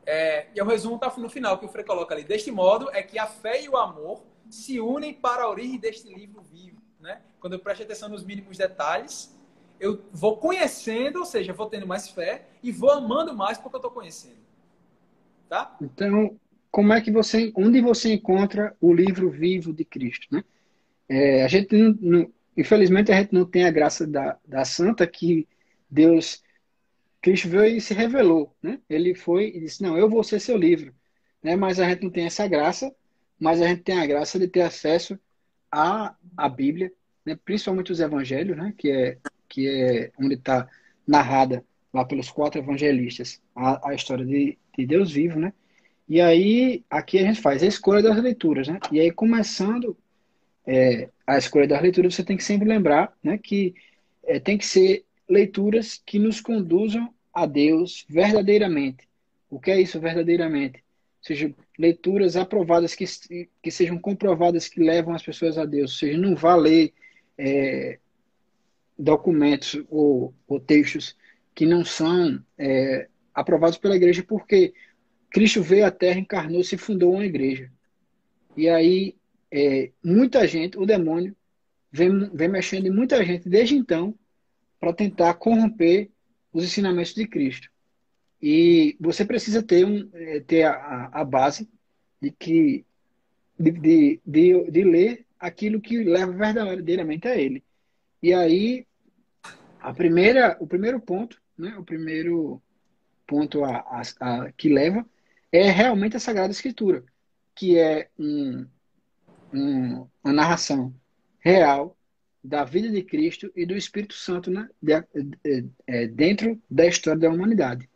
É, e o resumo está no final, que o Frei coloca ali. Deste modo, é que a fé e o amor se unem para a origem deste livro vivo. Né? Quando eu presto atenção nos mínimos detalhes, eu vou conhecendo, ou seja, vou tendo mais fé e vou amando mais porque eu estou conhecendo. Tá? Então, como é que você, onde você encontra o livro vivo de Cristo, né? É, a gente não, não, infelizmente a gente não tem a graça da, da santa que Deus, Cristo veio e se revelou, né? Ele foi e disse, não, eu vou ser seu livro, né? Mas a gente não tem essa graça mas a gente tem a graça de ter acesso à, à Bíblia, né? principalmente os evangelhos, né? que, é, que é onde está narrada lá pelos quatro evangelistas a, a história de, de Deus vivo, né? E aí, aqui a gente faz a escolha das leituras, né? E aí, começando é, a escolha das leituras, você tem que sempre lembrar né, que é, tem que ser leituras que nos conduzam a Deus verdadeiramente. O que é isso verdadeiramente? Seja, leituras aprovadas que, que sejam comprovadas que levam as pessoas a Deus, ou seja, não vá ler é, documentos ou, ou, textos que não são é, aprovados pela igreja, porque Cristo veio à Terra, encarnou-se e fundou uma igreja. E aí, é, muita gente, o demônio, vem, vem mexendo em muita gente desde então para tentar corromper os ensinamentos de Cristo. E você precisa ter, um, é, ter a, a base de que de, de, de, de, ler aquilo que leva verdadeiramente a ele. E aí, a primeira, o primeiro ponto, né, o primeiro ponto a, a, a que leva é realmente a Sagrada Escritura, que é um, um, uma narração real da vida de Cristo e do Espírito Santo né, de, de, de, dentro da história da humanidade.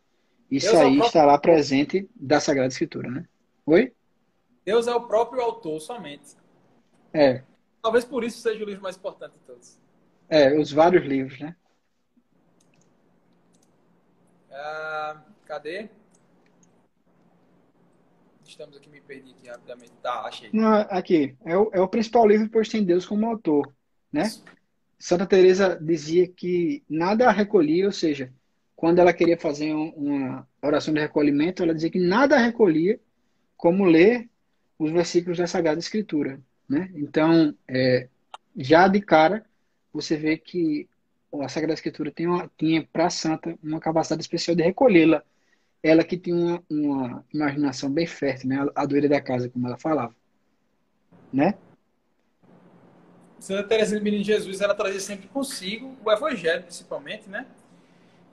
Isso Deus aí é está lá presente da Sagrada Escritura, né? Oi? Deus é o próprio autor somente. É. Talvez por isso seja o livro mais importante de todos. É, os vários livros, né? Ah, cadê? Estamos aqui, me perdi aqui rapidamente. Tá, achei. Não, aqui, é o, é o principal livro, pois tem Deus como autor, né? Santa Teresa dizia que nada a recolhia, ou seja, quando ela queria fazer uma oração de recolhimento, ela dizia que nada recolhia como ler os versículos da Sagrada Escritura, né? Então, é, já de cara, você vê que a Sagrada Escritura tem uma, tinha para a santa uma capacidade especial de recolhê-la. Ela que tinha uma, uma, imaginação bem fértil, né? A doida da casa, como ela falava. Né? Santa Teresa de Jesus, ela trazia sempre consigo o Evangelho, principalmente, né?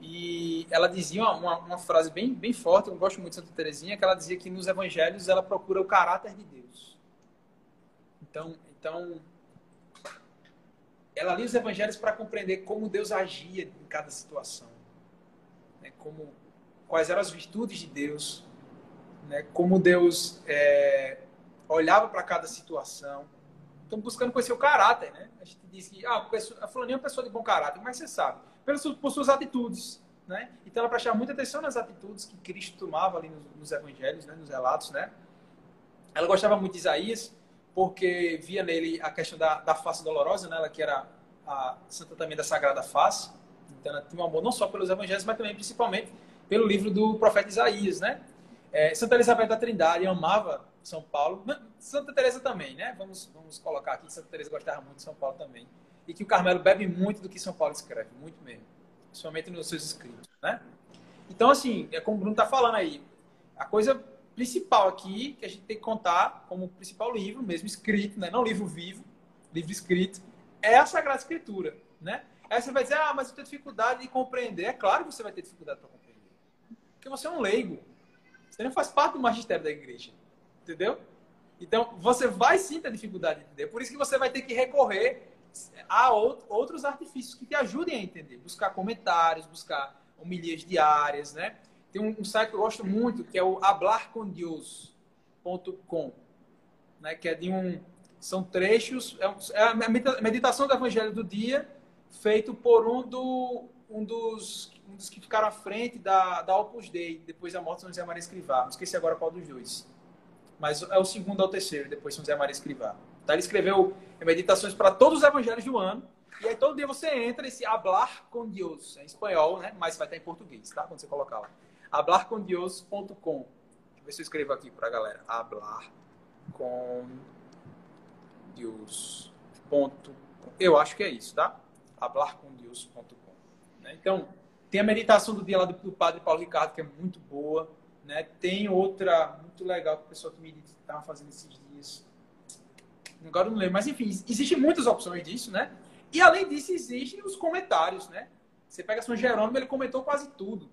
E ela dizia uma, uma, frase bem, bem forte, eu gosto muito de Santa Teresinha, que ela dizia que nos Evangelhos ela procura o caráter de Deus. Então, então ela lia os evangelhos para compreender como Deus agia em cada situação, né? como quais eram as virtudes de Deus, né? como Deus é, olhava para cada situação. Então, buscando conhecer o caráter, né? A gente diz que ah, a fulaninha é uma pessoa de bom caráter, mas você sabe, pelas, por suas atitudes, né? Então, ela prestava muita atenção nas atitudes que Cristo tomava ali nos, nos evangelhos, né? nos relatos, né? Ela gostava muito de Isaías, porque via nele a questão da, da face dolorosa, né? ela que era a santa também da Sagrada Face, então ela tinha um amor não só pelos evangelhos, mas também principalmente pelo livro do profeta Isaías, né? É, santa Elizabeth da Trindade amava São Paulo, Santa Teresa também, né? Vamos, vamos colocar aqui que Santa Teresa gostava muito de São Paulo também. E que o Carmelo bebe muito do que São Paulo escreve, muito mesmo. Principalmente nos seus escritos, né? Então, assim, é como o Bruno está falando aí, a coisa principal aqui que a gente tem que contar como principal livro, mesmo escrito, né? não livro vivo, livro escrito, é a Sagrada Escritura, né? Aí você vai dizer, ah, mas eu tenho dificuldade de compreender. É claro que você vai ter dificuldade para compreender. Porque você é um leigo. Você não faz parte do magistério da igreja. Entendeu? Então, você vai sim ter dificuldade de entender. Por isso que você vai ter que recorrer a outros artifícios que te ajudem a entender. Buscar comentários, buscar homilias diárias, né? Tem um, site que eu gosto muito, que é o hablarcondios.com, né? que é de um... São trechos... É, é a meditação do Evangelho do dia, feito por um, do, um, dos, um dos que ficaram à frente da, da Opus Dei, depois da morte de São José Maria Escrivá. Não esqueci agora qual dos dois. Mas é o segundo ao terceiro, depois de São José Maria Escrivá. Tá? Ele escreveu meditações para todos os evangelhos do ano, e aí todo dia você entra esse hablar com Deus, é em espanhol, né? Mas vai estar em português, tá? Quando você colocar lá hablarcondios.com. Deixa eu ver se eu escrevo aqui para a galera. Hablarcondios.com. Eu acho que é isso, tá? hablarcondios.com. Né? Então, tem a meditação do dia lá do, do Padre Paulo Ricardo, que é muito boa. Né? Tem outra muito legal que a pessoa que me estava fazendo esses dias. Agora eu não lembro, mas enfim, existem muitas opções disso, né? E além disso, existem os comentários, né? Você pega São Jerônimo, ele comentou quase tudo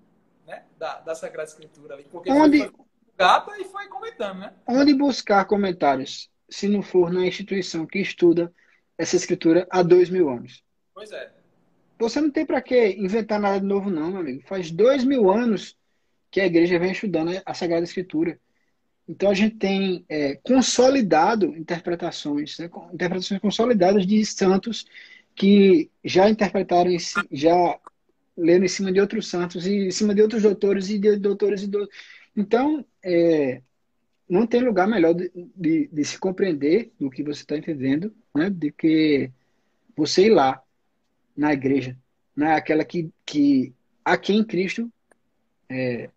né? Da, da Sagrada Escritura ali. Porque onde, foi gata e foi comentando, né? Onde buscar comentários, se não for na instituição que estuda essa escritura há dois mil anos? Pois é. Você não tem para que inventar nada de novo, não, meu amigo. Faz dois mil anos que a igreja vem estudando a Sagrada Escritura. Então a gente tem é, consolidado interpretações, né, interpretações consolidadas de santos que já interpretaram, já lendo em cima de outros santos e em cima de outros doutores e de doutores e então é, não tem lugar melhor de, de, de, se compreender do que você está entendendo né do que você ir lá na igreja né aquela que que a quem Cristo é,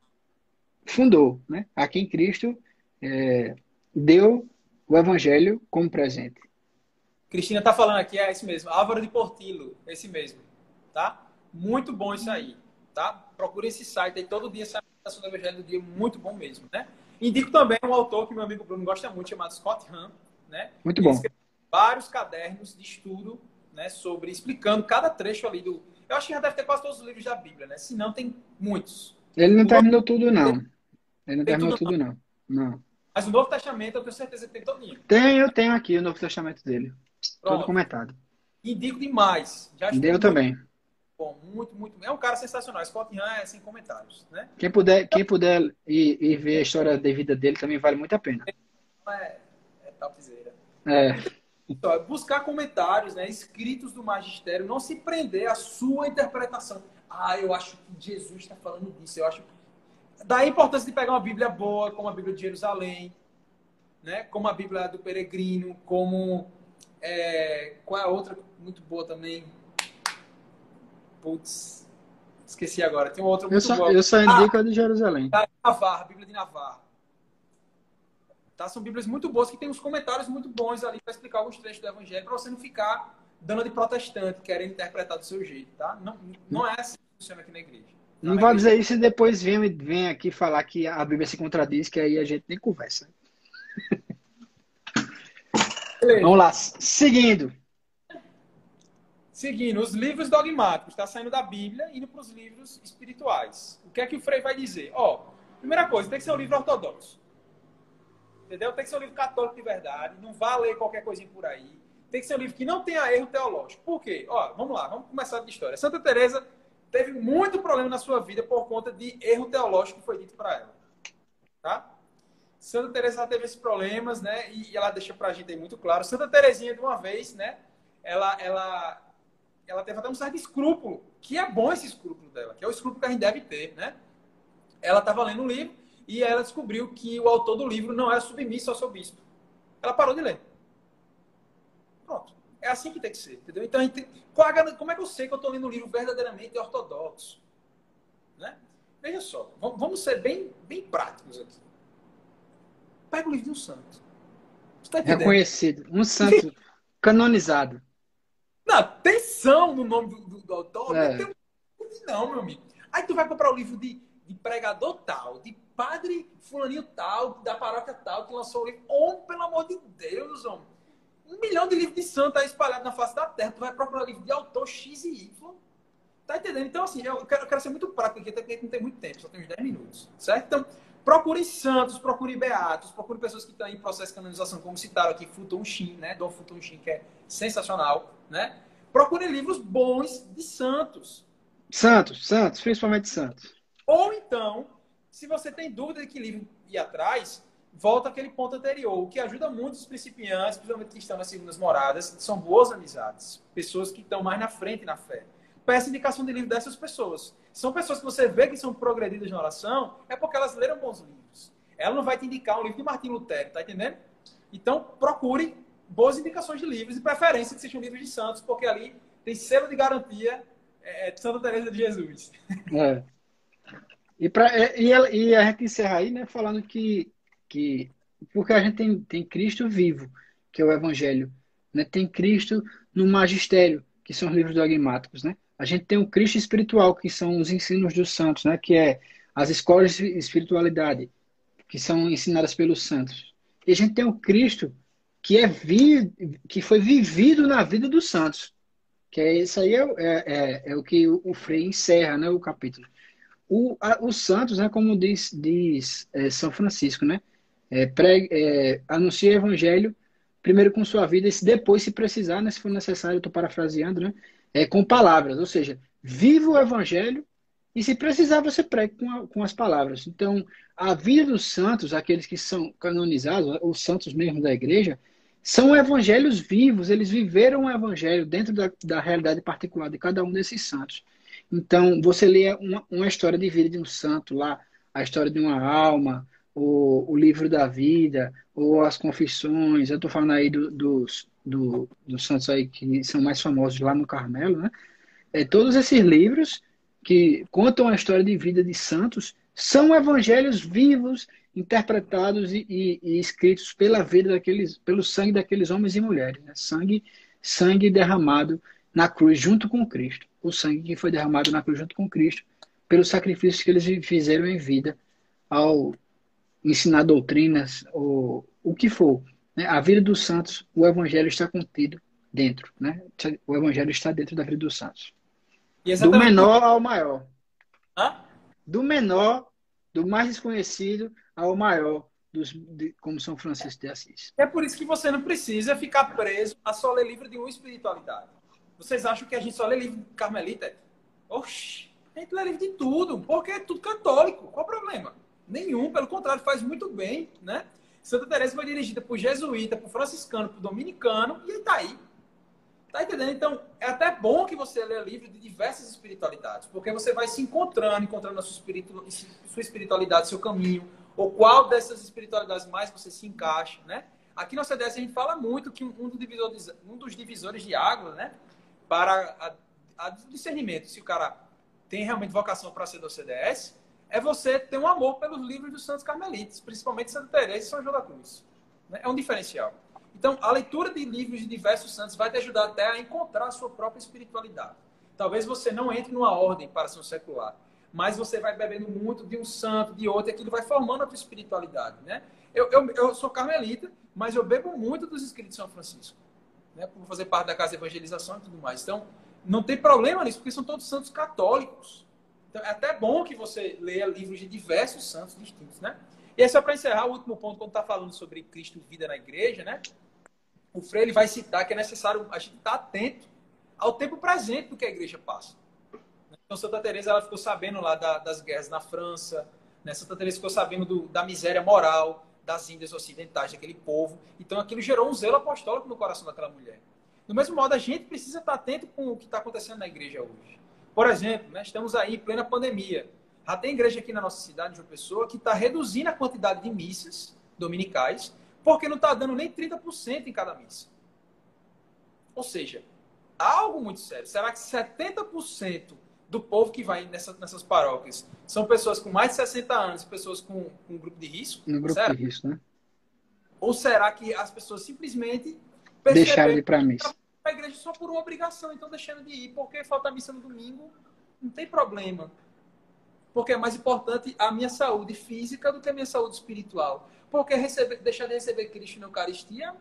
fundou né a quem Cristo é, deu o evangelho como presente Cristina está falando aqui é esse mesmo Álvaro de Portillo esse mesmo tá muito bom isso aí, tá? Procure esse site aí, todo dia sai do Evangelho do Dia, muito bom mesmo, né? Indico também um autor que meu amigo Bruno gosta muito, chamado Scott Hahn, né? Muito bom. vários cadernos de estudo, né, sobre, explicando cada trecho ali do... Eu acho que já deve ter quase todos os livros da Bíblia, né? Se não, tem muitos. Ele não o terminou tudo, não. Ele não terminou tudo, não. não. Mas o Novo Testamento, eu tenho certeza que tem todinho. Tem, eu tenho aqui o Novo Testamento dele. Pronto. Todo comentado. Indico demais. Já eu também bom, muito, muito. É um cara sensacional. Scott Young é sem comentários, né? Quem puder, quem puder ir, ir, ver a história da vida dele também vale muito a pena. É, é topzera. É. Então, buscar comentários, né, escritos do magistério, não se prender à sua interpretação. Ah, eu acho que Jesus está falando disso. Eu acho. Da importância de pegar uma Bíblia boa, como a Bíblia de Jerusalém, né? Como a Bíblia do Peregrino, como é, qual é a outra muito boa também? Putz, esqueci agora. Tem outra muito eu só, boa. Eu só indico ah, a de Jerusalém. A Navarra, a Bíblia de Navarra. Tá? São Bíblias muito boas que tem uns comentários muito bons ali para explicar alguns trechos do Evangelho, para você não ficar dando de protestante, querendo interpretar do seu jeito, tá? Não, não é assim que funciona aqui na igreja. Não vai dizer isso e depois vem, vem aqui falar que a Bíblia se contradiz, que aí a gente nem conversa. Vamos lá, seguindo. Seguindo, os livros dogmáticos, está saindo da Bíblia indo para os livros espirituais. O que é que o Frei vai dizer? Ó, primeira coisa, tem que ser um livro ortodoxo. Entendeu? Tem que ser um livro católico de verdade, não vá ler qualquer coisinha por aí. Tem que ser um livro que não tenha erro teológico. Por quê? Ó, vamos lá, vamos começar de história. Santa Teresa teve muito problema na sua vida por conta de erro teológico que foi dito para ela. Tá? Santa Teresa teve esses problemas, né? E ela deixa para a gente aí muito claro. Santa Teresinha, de uma vez, né? Ela, ela, ela teve até um certo escrúpulo, que é bom esse escrúpulo dela, que é o escrúpulo que a gente deve ter, né? Ela estava lendo um livro e ela descobriu que o autor do livro não é submisso ao seu bispo. Ela parou de ler. Pronto. É assim que tem que ser, entendeu? Então, gente, como é que eu sei que eu estou lendo um livro verdadeiramente ortodoxo? Né? Veja só, vamos ser bem, bem práticos aqui. Pega o livro de um santo. Tá Reconhecido. Um santo canonizado. Não, atenção no nome do, do, do autor. É. Não, não, meu amigo. Aí tu vai comprar o livro de, de pregador tal, de padre fulaninho tal, da paróquia tal, que lançou o livro. Homem, pelo amor de Deus, homem. Um milhão de livros de santo aí espalhado na face da terra. Tu vai procurar livro de autor X e Y. Tá entendendo? Então, assim, eu quero, eu quero ser muito prático aqui, até porque não tem muito tempo, só tem uns 10 minutos. Certo? Então, procure santos, procure beatos, procure pessoas que estão em processo de canonização, como citaram aqui, Futon Shin, né? Dom Futon Shin, que é sensacional, né? Procure livros bons de santos. Santos, santos, principalmente santos. Ou então, se você tem dúvida de que livro ir atrás, volta àquele ponto anterior. O que ajuda muito os principiantes, principalmente que estão nas segundas moradas, são boas amizades. Pessoas que estão mais na frente na fé. Peça indicação de livro dessas pessoas. São pessoas que você vê que são progredidas na oração, é porque elas leram bons livros. Ela não vai te indicar um livro de Martim Lutero, tá entendendo? Então, procure boas indicações de livros, e preferência que sejam livros de santos, porque ali tem selo de garantia é, de Santa Teresa de Jesus. É. E, pra, é, e, e, a gente encerra aí, né, falando que, que porque a gente tem, tem Cristo vivo, que é o Evangelho, né? tem Cristo no magistério, que são os livros dogmáticos, né? A gente tem o Cristo espiritual, que são os ensinos dos santos, né? Que é as escolas de espiritualidade, que são ensinadas pelos santos. E a gente tem o Cristo que é vi, que foi vivido na vida dos santos, que é isso aí é, é, é, é o que o, o Frei encerra, né? O capítulo. O, a, os santos, né, como diz, diz é, São Francisco, né, é, é, anuncia o evangelho primeiro com sua vida e depois, se precisar, né, se for necessário, estou parafraseando, né, é, com palavras, ou seja, viva o evangelho e se precisar você pregue com, a, com as palavras. Então, a vida dos santos, aqueles que são canonizados, os santos mesmo da igreja, são evangelhos vivos, eles viveram o evangelho dentro da, da realidade particular de cada um desses santos. Então, você lê uma, uma história de vida de um santo lá, a história de uma alma, o, o livro da vida, ou as confissões. Eu estou falando aí do, dos, do, dos santos aí que são mais famosos lá no Carmelo, né? É, todos esses livros que contam a história de vida de santos são evangelhos vivos, interpretados e, e, e escritos pela vida daqueles, pelo sangue daqueles homens e mulheres, né? sangue, sangue derramado na cruz junto com Cristo o sangue que foi derramado na cruz junto com Cristo, pelos sacrifícios que eles fizeram em vida ao ensinar doutrinas, ou o que for. Né? A vida dos santos, o evangelho está contido dentro. Né? O evangelho está dentro da vida dos santos. Do menor ao maior. Hã? Do menor, do mais desconhecido ao maior, dos, de, como São Francisco de Assis. É por isso que você não precisa ficar preso a só ler livro de uma espiritualidade. Vocês acham que a gente só lê livro carmelita? Oxi, a gente lê livro de tudo, porque é tudo católico. Qual o problema? Nenhum, pelo contrário, faz muito bem, né? Santa Teresa foi dirigida por jesuíta, por franciscano, por dominicano, e tá aí. Tá entendendo? Então, é até bom que você lê livro de diversas espiritualidades, porque você vai se encontrando, encontrando a sua, espiritu... sua espiritualidade, seu caminho, Ou qual dessas espiritualidades mais você se encaixa, né? Aqui na CDS a gente fala muito que um dos divisores, um dos divisores de água, né? Para a, a discernimento, se o cara tem realmente vocação para ser do CDS, é você ter um amor pelos livros dos santos carmelitas, principalmente Santa Teresa e São João da Cruz. É um diferencial. Então, a leitura de livros de diversos santos vai te ajudar até a encontrar a sua própria espiritualidade. Talvez você não entre numa ordem para ser um secular, mas você vai bebendo muito de um santo, de outro, e aquilo vai formando a tua espiritualidade, né? Eu, eu, eu sou carmelita, mas eu bebo muito dos escritos de São Francisco, né? Por fazer parte da casa de evangelização e tudo mais. Então, não tem problema nisso, porque são todos santos católicos. Então, é até bom que você leia livros de diversos santos distintos, né? E aí, só para encerrar, o último ponto, quando está falando sobre Cristo vida na igreja, né? O Freire vai citar que é necessário a gente estar tá atento ao tempo presente do que a igreja passa. Então, Santa Teresa ela ficou sabendo lá da, das guerras na França, né? Santa Teresa ficou sabendo do, da miséria moral das Índias Ocidentais, daquele povo. Então, aquilo gerou um zelo apostólico no coração daquela mulher. Do mesmo modo, a gente precisa estar tá atento com o que está acontecendo na igreja hoje. Por exemplo, né, estamos aí em plena pandemia. Já tem igreja aqui na nossa cidade, de uma pessoa, que está reduzindo a quantidade de missas dominicais, porque não está dando nem 30% em cada missa. Ou seja, algo muito sério. Será que 70% do povo que vai nessa, nessas paróquias são pessoas com mais de 60 anos, pessoas com, com um grupo de risco? Um grupo será? de risco, né? Ou será que as pessoas simplesmente deixaram de ir para a missa? A igreja só por uma obrigação, então deixando de ir, porque falta missa no domingo, não tem problema. Porque é mais importante a minha saúde física do que a minha saúde espiritual. Porque receber, deixar de receber Cristo na Eucaristia,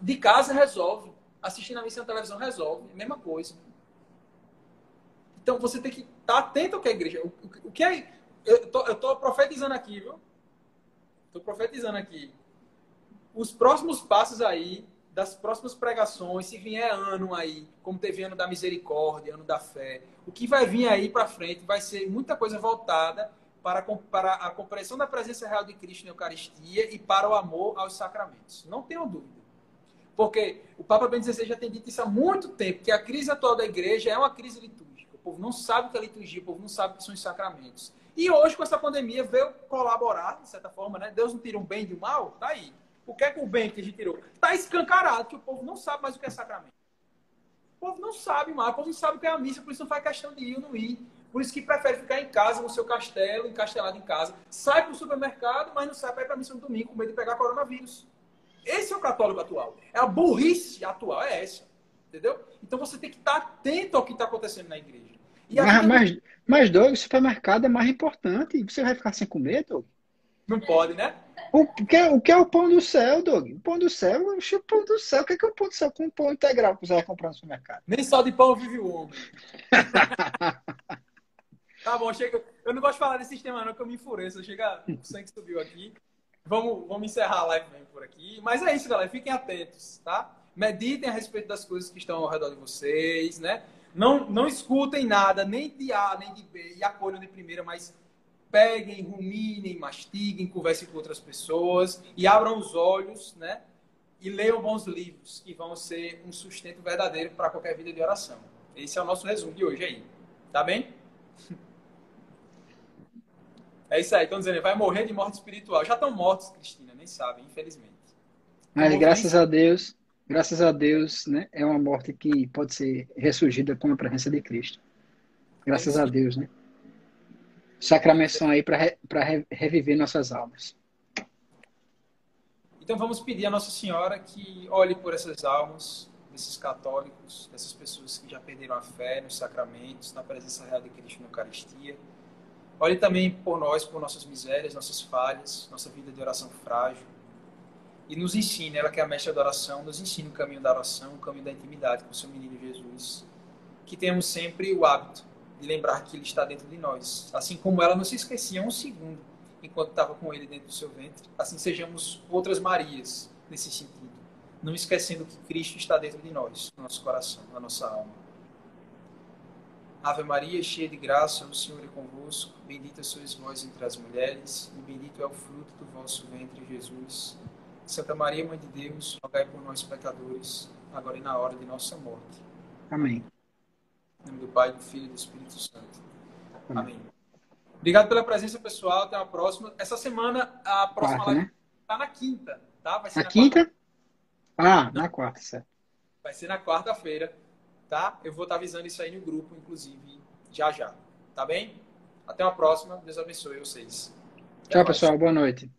de casa resolve. Assistindo a missa na televisão resolve. É a mesma coisa. Então você tem que estar atento ao que é a igreja. O, que é. Eu tô profetizando aqui, viu? Estou profetizando aqui. Os próximos passos aí das próximas pregações, se vier ano aí, como teve ano da misericórdia, ano da fé, o que vai vir aí para frente vai ser muita coisa voltada para, para a compreensão da presença real de Cristo na Eucaristia e para o amor aos sacramentos. Não tenham dúvida. Porque o Papa Bento XVI já tem dito isso há muito tempo, que a crise atual da igreja é uma crise litúrgica. O povo não sabe o que é liturgia, o povo não sabe o que são os sacramentos. E hoje, com essa pandemia, veio colaborar, de certa forma, né? Deus não tira um bem de um mal? Tá aí. O que é que o bem que a gente tirou? Está escancarado que o povo não sabe mais o que é sacramento. O povo não sabe mais, o povo não sabe o que é a missa, por isso não faz questão de ir ou não ir. Por isso que prefere ficar em casa, no seu castelo, encastelado em casa. Sai para o supermercado, mas não sai para ir para a missa no domingo com medo de pegar coronavírus. Esse é o católico atual. É a burrice atual, é essa. Entendeu? Então você tem que estar atento ao que está acontecendo na igreja. E mas, mas, mas, Doug, o supermercado é mais importante. Você vai ficar sem comer, Doug? Não pode, né? O que, é, o que é o pão do céu, Doug? O pão do céu, o pão do céu. O que é, que é o pão do céu com pão integral que você vai comprar no supermercado? Nem só de pão vive o homem. tá bom, chega. Eu não gosto de falar desse sistema, não, que eu me enfureço. Chega, o sangue subiu aqui. Vamos, vamos encerrar a live mesmo por aqui. Mas é isso, galera. Fiquem atentos, tá? Meditem a respeito das coisas que estão ao redor de vocês, né? Não, não escutem nada, nem de A, nem de B, e acolham de primeira, mas peguem, ruminem, mastiguem, conversem com outras pessoas e abram os olhos, né? E leiam bons livros, que vão ser um sustento verdadeiro para qualquer vida de oração. Esse é o nosso resumo de hoje aí. Tá bem? É isso aí, estão dizendo, vai morrer de morte espiritual. Já estão mortos, Cristina, nem sabem, infelizmente. Mas graças a Deus, graças a Deus, né? É uma morte que pode ser ressurgida com a presença de Cristo. Graças é a Deus, né? Sacramentos são aí para re, reviver nossas almas. Então vamos pedir a Nossa Senhora que olhe por essas almas, desses católicos, dessas pessoas que já perderam a fé nos sacramentos, na presença real de Cristo na Eucaristia. Olhe também por nós, por nossas misérias, nossas falhas, nossa vida de oração frágil. E nos ensine, ela que é a mestra da oração, nos ensine o caminho da oração, o caminho da intimidade com o seu menino Jesus. Que tenhamos sempre o hábito de lembrar que Ele está dentro de nós. Assim como ela não se esquecia um segundo enquanto estava com Ele dentro do seu ventre, assim sejamos outras Marias nesse sentido, não esquecendo que Cristo está dentro de nós, no nosso coração, na nossa alma. Ave Maria, cheia de graça, o Senhor é convosco. Bendita sois vós entre as mulheres, e bendito é o fruto do vosso ventre, Jesus. Santa Maria, Mãe de Deus, rogai por nós, pecadores, agora e na hora de nossa morte. Amém. Em nome do Pai, do Filho e do Espírito Santo. Amém. Obrigado pela presença, pessoal. Até a próxima. Essa semana, a próxima Quarta, live né? tá na quinta, tá? Vai ser Na na quinta? Ah, na quarta, certo. Vai ser na quarta-feira, tá? Eu vou estar avisando isso aí no grupo, inclusive, já já. Tá bem? Até a próxima. Deus abençoe vocês. Até Tchau, pessoal. Boa noite.